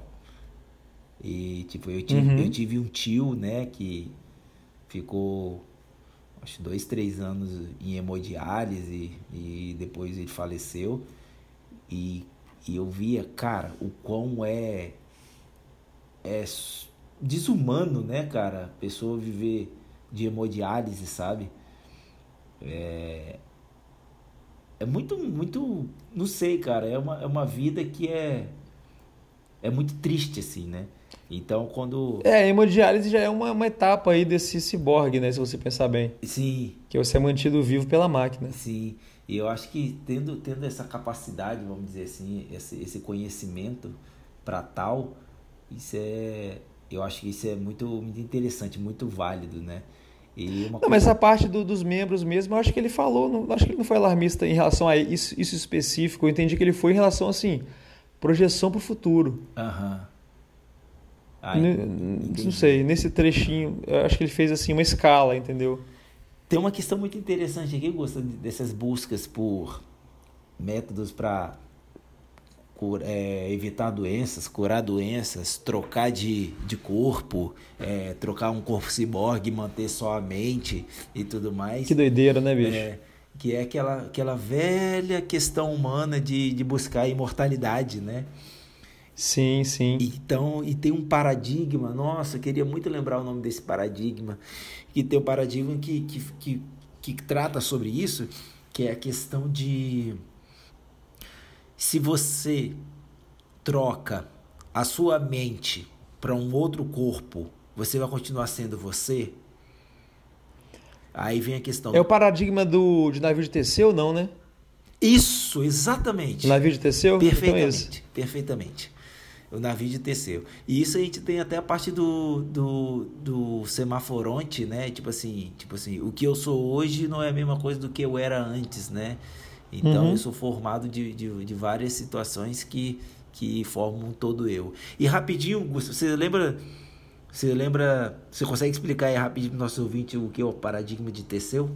E, tipo, eu tive, uhum. eu tive um tio, né, que ficou acho dois, três anos em hemodiálise e depois ele faleceu. E, e eu via, cara, o quão é, é desumano, né, cara? Pessoa viver de hemodiálise, sabe? É, é muito, muito, não sei, cara, é uma, é uma vida que é, é muito triste, assim, né? Então, quando. É, a hemodiálise já é uma, uma etapa aí desse ciborgue, né? Se você pensar bem. Sim. Que é você é mantido vivo pela máquina. Sim. E eu acho que tendo, tendo essa capacidade, vamos dizer assim, esse, esse conhecimento para tal, isso é. Eu acho que isso é muito, muito interessante, muito válido, né? E não, coisa... mas essa parte do, dos membros mesmo, eu acho que ele falou, não, acho que ele não foi alarmista em relação a isso, isso específico. Eu entendi que ele foi em relação, assim, projeção para o futuro. Aham. Uhum. Ai, não sei, nesse trechinho, acho que ele fez assim uma escala, entendeu? Tem uma questão muito interessante aqui, eu gosto dessas buscas por métodos para é, evitar doenças, curar doenças, trocar de, de corpo, é, trocar um corpo ciborgue, manter só a mente e tudo mais. Que doideira, né, bicho? É, que é aquela, aquela velha questão humana de, de buscar a imortalidade, né? Sim, sim. Então, e tem um paradigma, nossa, eu queria muito lembrar o nome desse paradigma, que tem um paradigma que, que, que, que trata sobre isso, que é a questão de se você troca a sua mente para um outro corpo, você vai continuar sendo você? Aí vem a questão. É o paradigma do, de navio de Teseu, não, né? Isso, exatamente. Navio de Teseu? Perfeitamente, então é perfeitamente. O navio de Teseu. E isso a gente tem até a parte do, do, do semaforonte, né? Tipo assim, tipo assim, o que eu sou hoje não é a mesma coisa do que eu era antes, né? Então uhum. eu sou formado de, de, de, várias situações que, que formam todo eu. E rapidinho, Gustavo, você lembra você lembra. Você consegue explicar aí rapidinho para o nosso ouvinte o que é o paradigma de Teseu?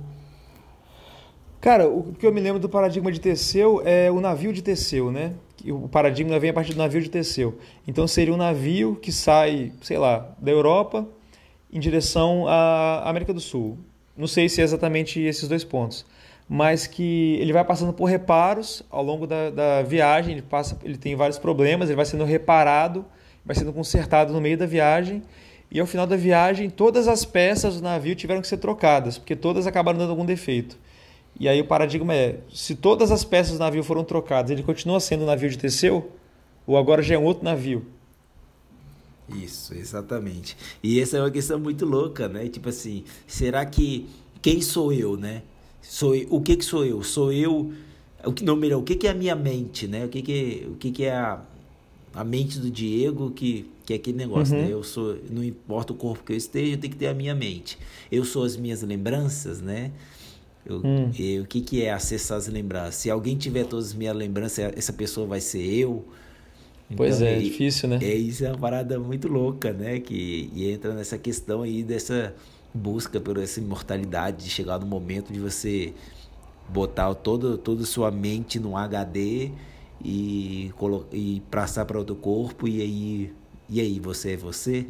Cara, o que eu me lembro do paradigma de Teseu é o navio de Teseu, né? O paradigma vem a partir do navio de Teseu. Então seria um navio que sai, sei lá, da Europa em direção à América do Sul. Não sei se é exatamente esses dois pontos, mas que ele vai passando por reparos ao longo da, da viagem. Ele passa, ele tem vários problemas, ele vai sendo reparado, vai sendo consertado no meio da viagem e ao final da viagem, todas as peças do navio tiveram que ser trocadas, porque todas acabaram dando algum defeito. E aí o paradigma é: se todas as peças do navio foram trocadas, ele continua sendo o navio de Teseu? Ou agora já é um outro navio? Isso, exatamente. E essa é uma questão muito louca, né? Tipo assim, será que quem sou eu, né? Sou eu, o que que sou eu? Sou eu o que não melhor, o que que é a minha mente, né? O que que o que que é a, a mente do Diego que que é aquele negócio, uhum. né? Eu sou, não importa o corpo que eu esteja, eu tenho que ter a minha mente. Eu sou as minhas lembranças, né? Eu, hum. eu, o que, que é acessar as lembranças? Se alguém tiver todas as minhas lembranças, essa pessoa vai ser eu. Pois então, é, é difícil, né? É, isso é uma parada muito louca, né? Que e entra nessa questão aí dessa busca por essa imortalidade, de chegar no momento de você botar todo, toda a sua mente num HD e, e passar para outro corpo e aí e aí, você é você?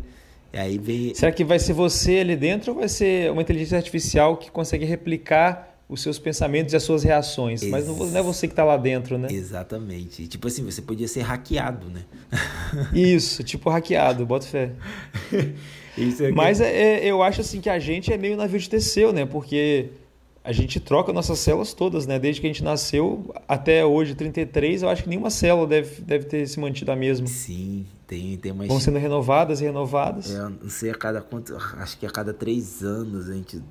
E aí. Será que vai ser você ali dentro ou vai ser uma inteligência artificial que consegue replicar os seus pensamentos e as suas reações? Ex Mas não, é você que está lá dentro, né? Exatamente. Tipo assim, você podia ser hackeado, né? Isso, tipo hackeado, bota fé. Isso é Mas é, é, eu acho assim que a gente é meio navio de Teseu, né? Porque a gente troca nossas células todas, né? Desde que a gente nasceu até hoje, 33, eu acho que nenhuma célula deve, deve ter se mantido a mesma. Sim, tem, tem mais. Vão sendo renovadas e renovadas. É, não sei a cada quanto. Acho que a cada três anos a gente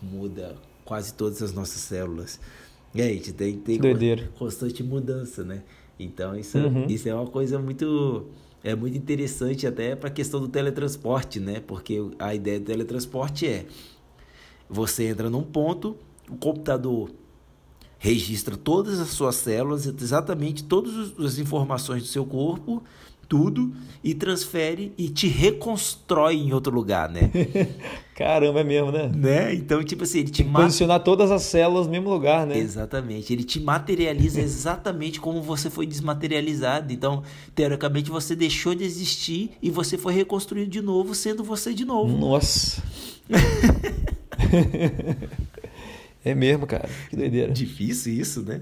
muda quase todas as nossas células. E aí, a gente tem, tem constante mudança, né? Então isso, uhum. isso é uma coisa muito. É muito interessante até para a questão do teletransporte, né? Porque a ideia do teletransporte é você entra num ponto, o computador registra todas as suas células, exatamente todas as informações do seu corpo, tudo, e transfere e te reconstrói em outro lugar, né? Caramba, é mesmo, né? né? Então, tipo assim, ele te Posicionar todas as células no mesmo lugar, né? Exatamente. Ele te materializa exatamente como você foi desmaterializado. Então, teoricamente, você deixou de existir e você foi reconstruído de novo, sendo você de novo. Nossa. é mesmo, cara. Que doideira. Difícil isso, né?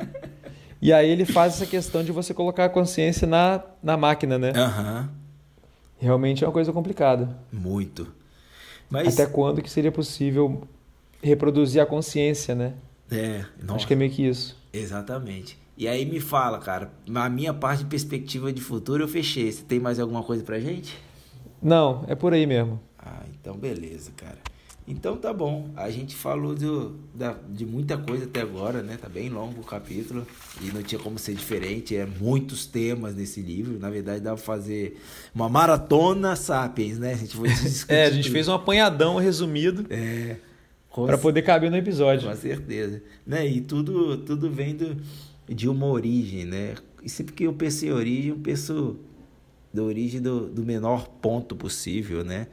e aí ele faz essa questão de você colocar a consciência na, na máquina, né? Aham. Uhum. Realmente é uma coisa complicada. Muito. Mas... Até quando que seria possível reproduzir a consciência, né? É. Nossa. Acho que é meio que isso. Exatamente. E aí me fala, cara, a minha parte de perspectiva de futuro eu fechei. Você tem mais alguma coisa pra gente? Não, é por aí mesmo. Ah, então beleza, cara. Então tá bom. A gente falou do, da, de muita coisa até agora, né? Tá bem longo o capítulo e não tinha como ser diferente. É muitos temas nesse livro. Na verdade, dá pra fazer uma maratona Sapiens, né? A gente foi É, a gente fez um apanhadão resumido. É. Para poder caber no episódio. Com certeza. Né? E tudo, tudo vem do, de uma origem, né? E sempre que eu penso em origem, eu penso da origem do, do menor ponto possível, né?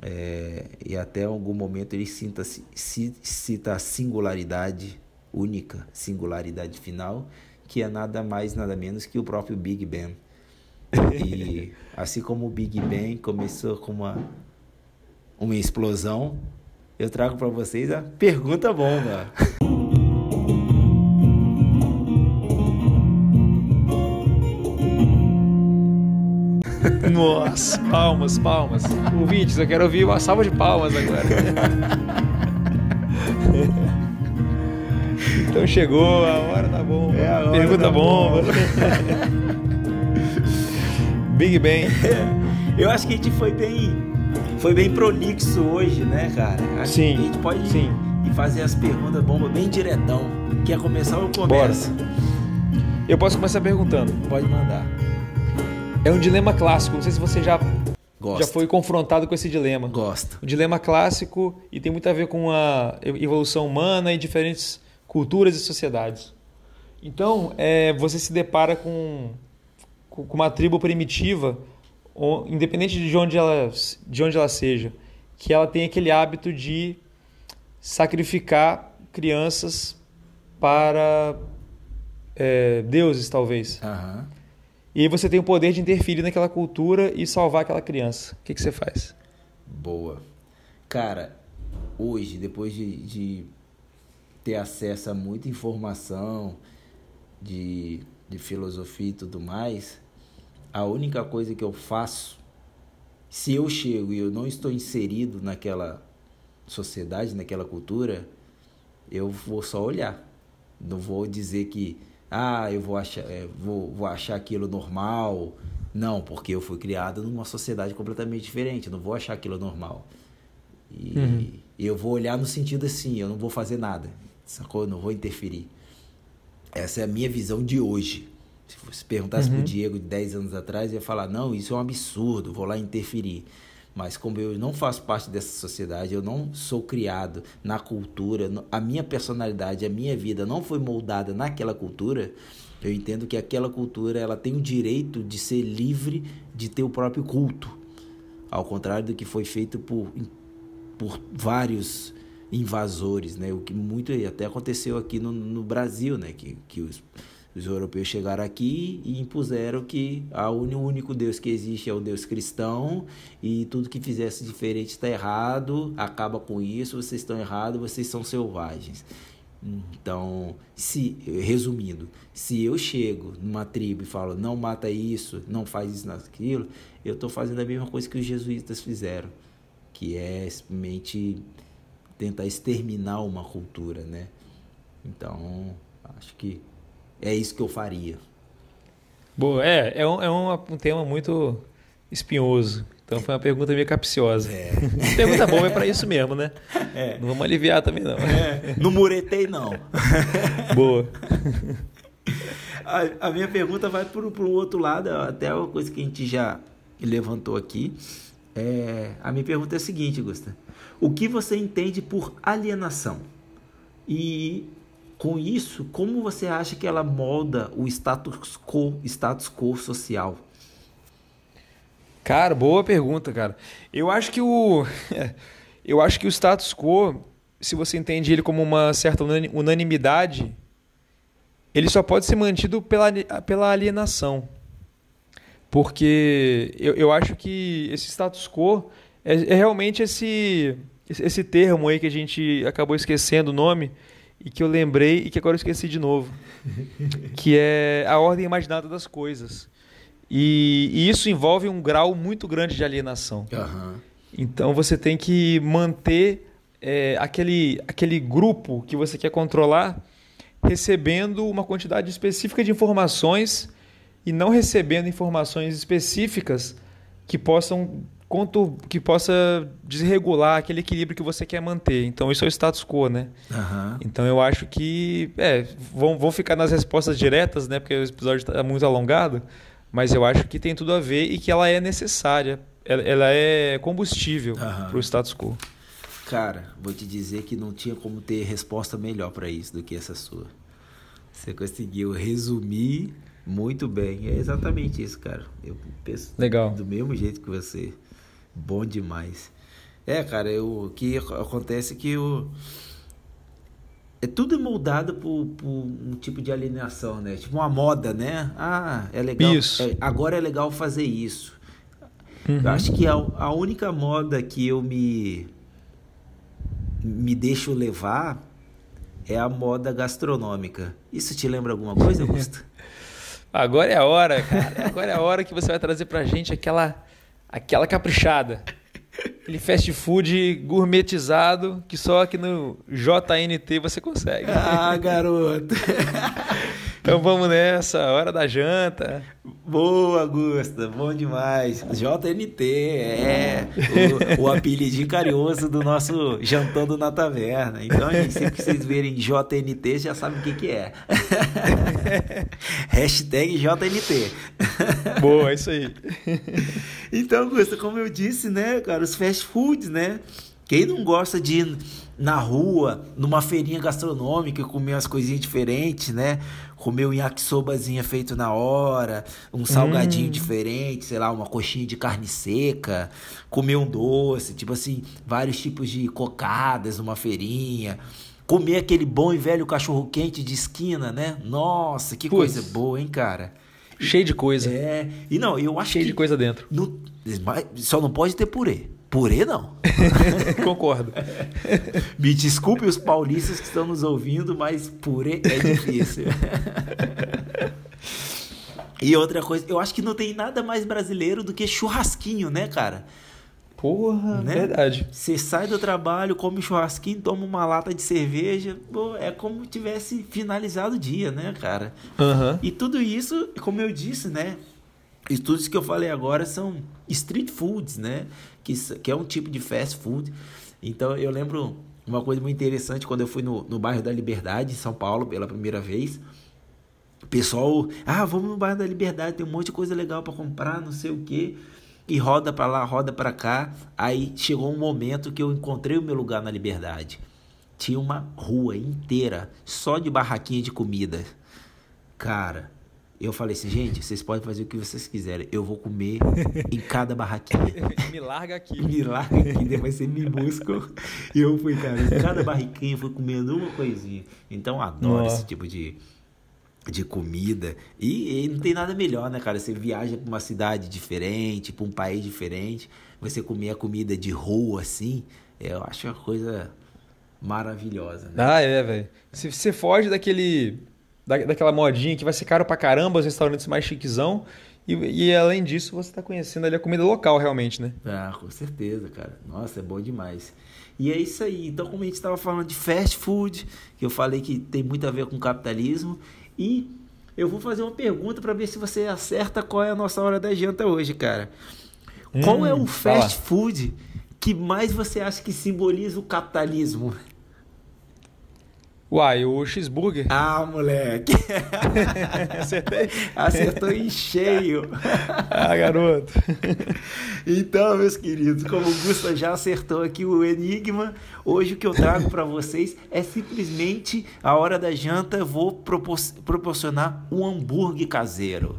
É, e até algum momento ele cita, cita a singularidade única, singularidade final, que é nada mais, nada menos que o próprio Big Ben. E assim como o Big Ben começou com uma, uma explosão, eu trago para vocês a pergunta bomba. Nossa, palmas, palmas. Ouvintes, eu quero ouvir uma salva de palmas agora. então chegou a hora da bomba. É a Pergunta da bomba. bomba. Big Ben. Eu acho que a gente foi bem, foi bem prolixo hoje, né, cara? Acho sim. a gente pode sim. ir fazer as perguntas bomba bem diretão. Quer começar ou começa? Bora. Eu posso começar perguntando. Pode mandar. É um dilema clássico. Não sei se você já, Gosto. já foi confrontado com esse dilema. Gosto. Um dilema clássico e tem muito a ver com a evolução humana e diferentes culturas e sociedades. Então, é, você se depara com, com uma tribo primitiva, independente de onde, ela, de onde ela seja, que ela tem aquele hábito de sacrificar crianças para é, deuses, talvez. Uhum. E aí você tem o poder de interferir naquela cultura e salvar aquela criança. O que, que você faz? Boa. Cara, hoje, depois de, de ter acesso a muita informação de, de filosofia e tudo mais, a única coisa que eu faço, se eu chego e eu não estou inserido naquela sociedade, naquela cultura, eu vou só olhar. Não vou dizer que ah, eu vou achar, é, vou, vou achar aquilo normal. Não, porque eu fui criado numa sociedade completamente diferente. Eu não vou achar aquilo normal. E uhum. eu vou olhar no sentido assim, eu não vou fazer nada. Sacou? Eu não vou interferir. Essa é a minha visão de hoje. Se você perguntasse uhum. pro Diego de 10 anos atrás, ia falar: não, isso é um absurdo, vou lá interferir. Mas como eu não faço parte dessa sociedade, eu não sou criado na cultura, a minha personalidade, a minha vida não foi moldada naquela cultura, eu entendo que aquela cultura ela tem o direito de ser livre de ter o próprio culto. Ao contrário do que foi feito por, por vários invasores, né? O que muito até aconteceu aqui no, no Brasil, né? Que, que os os europeus chegaram aqui e impuseram que o único Deus que existe é o Deus cristão e tudo que fizesse diferente está errado, acaba com isso, vocês estão errados, vocês são selvagens. Então, se resumindo, se eu chego numa tribo e falo não mata isso, não faz isso, naquilo, eu estou fazendo a mesma coisa que os jesuítas fizeram, que é simplesmente tentar exterminar uma cultura, né? Então, acho que é isso que eu faria. Boa, é, é um, é um, um tema muito espinhoso. Então foi uma pergunta meio capciosa. É. pergunta boa é para isso mesmo, né? É. Não vamos aliviar também, não. É. Não muretei, não. boa. A, a, minha pergunta vai para o outro lado, até uma coisa que a gente já levantou aqui. É, a minha pergunta é a seguinte, Gusta. O que você entende por alienação? E com isso, como você acha que ela molda o status quo, status quo social? Cara, boa pergunta, cara. Eu acho que o eu acho que o status quo, se você entende ele como uma certa unanimidade, ele só pode ser mantido pela, pela alienação. Porque eu, eu acho que esse status quo é, é realmente esse, esse termo aí que a gente acabou esquecendo o nome, e que eu lembrei e que agora eu esqueci de novo, que é a ordem imaginada das coisas. E, e isso envolve um grau muito grande de alienação. Uhum. Então você tem que manter é, aquele, aquele grupo que você quer controlar recebendo uma quantidade específica de informações e não recebendo informações específicas que possam quanto que possa desregular aquele equilíbrio que você quer manter. Então, isso é o status quo, né? Uhum. Então, eu acho que... É, vão, vão ficar nas respostas diretas, né? Porque o episódio está muito alongado. Mas eu acho que tem tudo a ver e que ela é necessária. Ela, ela é combustível para o status quo. Cara, vou te dizer que não tinha como ter resposta melhor para isso do que essa sua. Você conseguiu resumir muito bem. É exatamente isso, cara. Eu penso Legal. do mesmo jeito que você. Bom demais. É, cara, eu, o que acontece é que eu, é tudo moldado por, por, um tipo de alienação, né? Tipo uma moda, né? Ah, é legal. Isso. É, agora é legal fazer isso. Uhum. Eu acho que a, a única moda que eu me me deixo levar é a moda gastronômica. Isso te lembra alguma coisa, Augusto? Agora é a hora, cara. Agora é a hora que você vai trazer pra gente aquela aquela caprichada. Aquele fast food gourmetizado que só aqui no JNT você consegue. Ah, garoto. Então vamos nessa, hora da janta. Boa, Augusta, bom demais. JNT, é o, o apelidinho carinhoso do nosso jantando na taverna. Então, gente, sempre que vocês verem JNT, já sabem o que, que é. Hashtag JNT. Boa, é isso aí. Então, Augusta, como eu disse, né, cara, os fast foods, né? Quem não gosta de ir na rua, numa feirinha gastronômica, comer umas coisinhas diferentes, né? Comer um yakisobazinha feito na hora, um salgadinho hum. diferente, sei lá, uma coxinha de carne seca, comer um doce, tipo assim, vários tipos de cocadas numa feirinha. Comer aquele bom e velho cachorro quente de esquina, né? Nossa, que Puts. coisa boa, hein, cara? Cheio de coisa. É. E não, eu acho Cheio que de coisa dentro. No, só não pode ter purê. Purê não. Concordo. Me desculpe os paulistas que estão nos ouvindo, mas purê é difícil. e outra coisa, eu acho que não tem nada mais brasileiro do que churrasquinho, né, cara? Porra, né? verdade. Você sai do trabalho, come churrasquinho, toma uma lata de cerveja, pô, é como tivesse finalizado o dia, né, cara? Uhum. E tudo isso, como eu disse, né? Estudos que eu falei agora são street foods, né? Que, que é um tipo de fast food. Então eu lembro uma coisa muito interessante quando eu fui no, no bairro da Liberdade, em São Paulo, pela primeira vez. O pessoal, ah, vamos no bairro da Liberdade, tem um monte de coisa legal para comprar, não sei o que. E roda para lá, roda para cá. Aí chegou um momento que eu encontrei o meu lugar na Liberdade. Tinha uma rua inteira só de barraquinha de comida. Cara, eu falei assim, gente, vocês podem fazer o que vocês quiserem. Eu vou comer em cada barraquinha. me larga aqui. me larga aqui, depois você me busca. E eu fui, cara, em cada barriquinha fui comendo uma coisinha. Então adoro esse tipo de, de comida. E, e, não tem nada melhor, né, cara? Você viaja para uma cidade diferente, para um país diferente. Você comer a comida de rua assim, eu acho uma coisa maravilhosa. Né? Ah, é, velho. Você foge daquele da, daquela modinha que vai ser caro pra caramba, os restaurantes mais chiquezão. E, e além disso, você está conhecendo ali a comida local realmente, né? Ah, com certeza, cara. Nossa, é bom demais. E é isso aí. Então, como a gente estava falando de fast food, que eu falei que tem muito a ver com capitalismo, e eu vou fazer uma pergunta para ver se você acerta qual é a nossa hora da janta hoje, cara. Hum, qual é o fast fala. food que mais você acha que simboliza o capitalismo? Uai, o cheeseburger. Ah, moleque. Acertei? Acertou em cheio. ah, garoto. então, meus queridos, como o Gusta já acertou aqui o enigma, hoje o que eu trago para vocês é simplesmente a hora da janta, vou propor proporcionar um hambúrguer caseiro.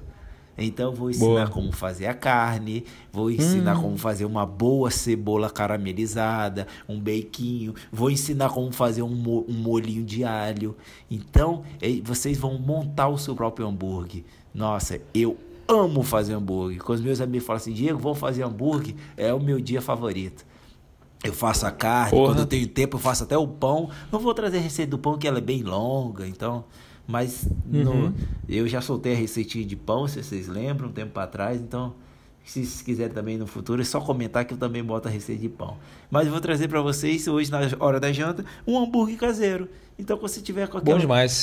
Então vou ensinar boa. como fazer a carne, vou ensinar hum. como fazer uma boa cebola caramelizada, um bequinho, vou ensinar como fazer um, mo um molhinho de alho. Então vocês vão montar o seu próprio hambúrguer. Nossa, eu amo fazer hambúrguer. Quando os meus amigos falam assim, Diego, vou fazer hambúrguer, é o meu dia favorito. Eu faço a carne, Porra. quando eu tenho tempo eu faço até o pão. Não vou trazer a receita do pão que ela é bem longa, então mas uhum. no, eu já soltei a receitinha de pão, se vocês lembram, um tempo atrás. Então, se vocês quiserem também no futuro, é só comentar que eu também boto a receita de pão. Mas eu vou trazer para vocês, hoje na hora da janta, um hambúrguer caseiro. Então, quando você tiver com aquela,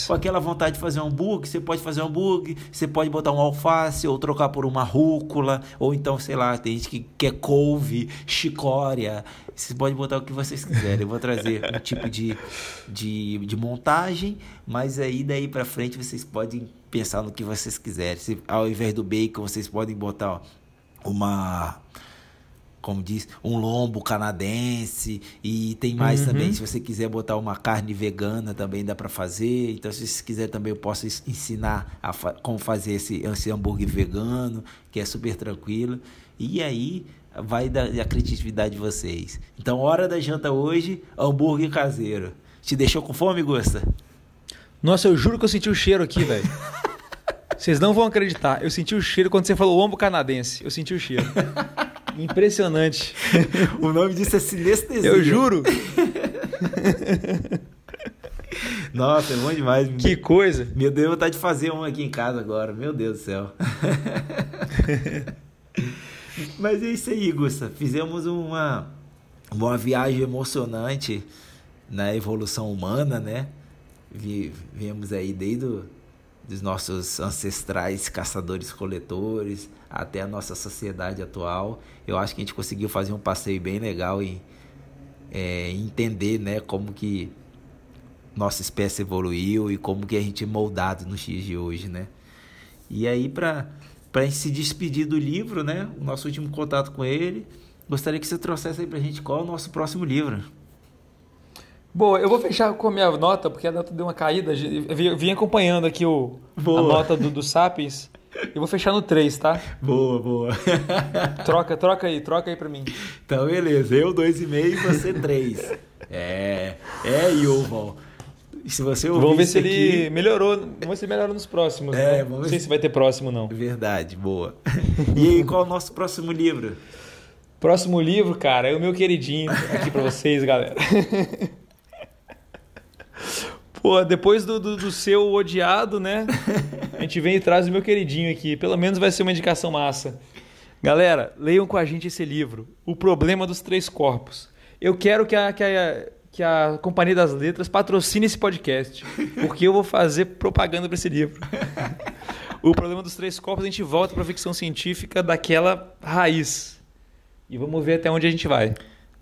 com aquela vontade de fazer um hambúrguer, você pode fazer um hambúrguer, você pode botar um alface, ou trocar por uma rúcula, ou então, sei lá, tem gente que quer couve, chicória. Vocês podem botar o que vocês quiserem. Eu vou trazer um tipo de, de, de montagem, mas aí daí para frente vocês podem pensar no que vocês quiserem. Se, ao invés do bacon, vocês podem botar ó, uma como diz, um lombo canadense e tem mais uhum. também, se você quiser botar uma carne vegana também dá para fazer. Então se você quiser também eu posso ensinar a fa como fazer esse, esse hambúrguer vegano, que é super tranquilo. E aí vai da, da criatividade de vocês. Então hora da janta hoje, hambúrguer caseiro. Te deixou com fome, Gusta? Nossa, eu juro que eu senti o cheiro aqui, velho. Vocês não vão acreditar. Eu senti o cheiro quando você falou ombo canadense. Eu senti o cheiro. Impressionante. o nome disso é sinestesia. Eu juro. Nossa, é bom demais. Que coisa. Meu Deus, vontade de fazer um aqui em casa agora. Meu Deus do céu. Mas é isso aí, Gusta. Fizemos uma, uma viagem emocionante na evolução humana, né? Viemos aí desde o, dos nossos ancestrais caçadores-coletores até a nossa sociedade atual. Eu acho que a gente conseguiu fazer um passeio bem legal e é, entender, né, como que nossa espécie evoluiu e como que a gente é moldado nos dias de hoje, né? E aí para para se despedir do livro, né, o nosso último contato com ele, gostaria que você trouxesse aí pra gente qual é o nosso próximo livro. Boa, eu vou fechar com a minha nota, porque a nota deu uma caída. Eu vim acompanhando aqui o, a nota do, do Sapiens. Eu vou fechar no 3, tá? Boa, boa. troca, troca aí, troca aí pra mim. Então, beleza. Eu 2,5 e você 3. é, é, Yuval. Se você Vamos ver se aqui... ele melhorou. Vamos ver se ele melhora nos próximos. É, né? vamos não sei se vai ter próximo, não. Verdade, boa. E aí, qual é o nosso próximo livro? Próximo livro, cara, é o meu queridinho aqui pra vocês, galera. Pô, depois do, do, do, seu odiado, né? A gente vem e traz o meu queridinho aqui. Pelo menos vai ser uma indicação massa. Galera, leiam com a gente esse livro, O Problema dos Três Corpos. Eu quero que a, que a, que a Companhia das Letras patrocine esse podcast, porque eu vou fazer propaganda para esse livro. o Problema dos Três Corpos, a gente volta para a ficção científica daquela raiz. E vamos ver até onde a gente vai.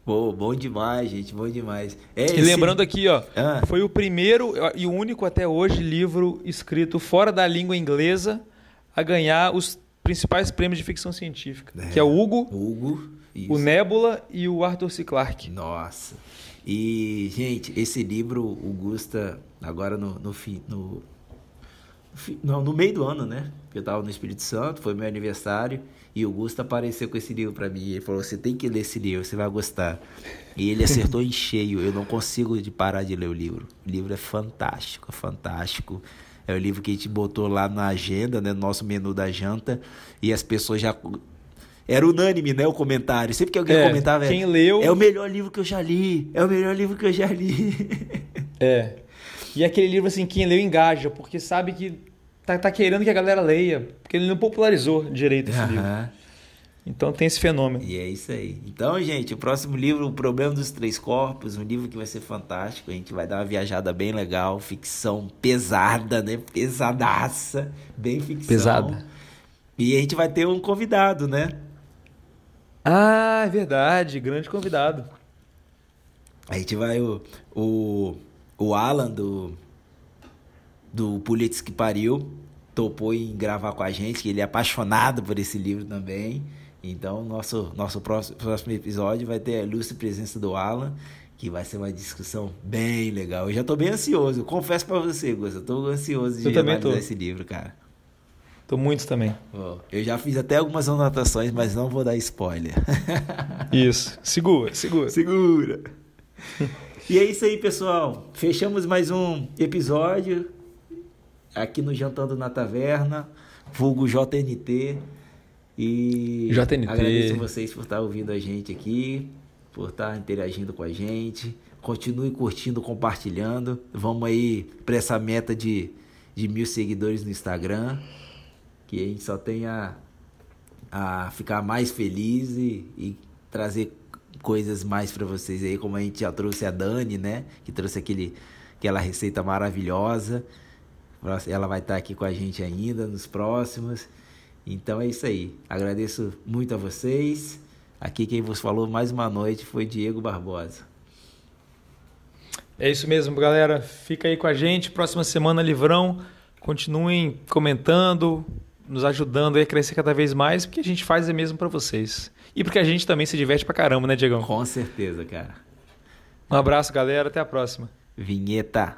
Bom, bom demais, gente, bom demais. É, e lembrando aqui, ó, ah. foi o primeiro e o único até hoje livro escrito fora da língua inglesa a ganhar os principais prêmios de ficção científica, é. que é o Hugo, Hugo o Nebula e o Arthur C. Clarke. Nossa. E, gente, esse livro, o Gusta, agora no, no, no, no, no meio do ano, né? Eu estava no Espírito Santo, foi meu aniversário. E o Gusto apareceu com esse livro para mim. Ele falou: Você tem que ler esse livro, você vai gostar. E ele acertou em cheio. Eu não consigo de parar de ler o livro. O livro é fantástico, é fantástico. É o livro que a gente botou lá na agenda, né, no nosso menu da janta. E as pessoas já. Era unânime, né? O comentário. Sempre que alguém é, comentava, quem leu... é o melhor livro que eu já li. É o melhor livro que eu já li. é. E aquele livro, assim, quem leu engaja, porque sabe que tá, tá querendo que a galera leia, porque ele não popularizou direito esse livro. Então tem esse fenômeno. E é isso aí. Então, gente, o próximo livro, O Problema dos Três Corpos, um livro que vai ser fantástico. A gente vai dar uma viajada bem legal, ficção pesada, né? Pesadaça, bem ficção. Pesada. E a gente vai ter um convidado, né? Ah, é verdade, grande convidado. A gente vai o, o, o Alan do do Pulitz que pariu, topou em gravar com a gente, que ele é apaixonado por esse livro também. Então, nosso, nosso próximo, próximo episódio vai ter a ilustre presença do Alan, que vai ser uma discussão bem legal. Eu já estou bem ansioso, confesso para você, Gus, eu tô ansioso de analisar tô. esse livro, cara. Tô muito também. Eu já fiz até algumas anotações, mas não vou dar spoiler. Isso. Segura, segura. Segura. e é isso aí, pessoal. Fechamos mais um episódio aqui no Jantando na Taverna, vulgo JNT. E JNT. agradeço vocês por estar ouvindo a gente aqui, por estar interagindo com a gente. Continue curtindo, compartilhando. Vamos aí para essa meta de, de mil seguidores no Instagram. Que a gente só tenha a ficar mais feliz e, e trazer coisas mais para vocês aí, como a gente já trouxe a Dani, né? Que trouxe aquele, aquela receita maravilhosa. Ela vai estar aqui com a gente ainda nos próximos. Então é isso aí. Agradeço muito a vocês. Aqui quem vos falou mais uma noite foi Diego Barbosa. É isso mesmo, galera. Fica aí com a gente. Próxima semana, Livrão. Continuem comentando, nos ajudando a crescer cada vez mais, porque a gente faz é mesmo para vocês. E porque a gente também se diverte pra caramba, né, Diegão? Com certeza, cara. Um abraço, galera. Até a próxima. Vinheta.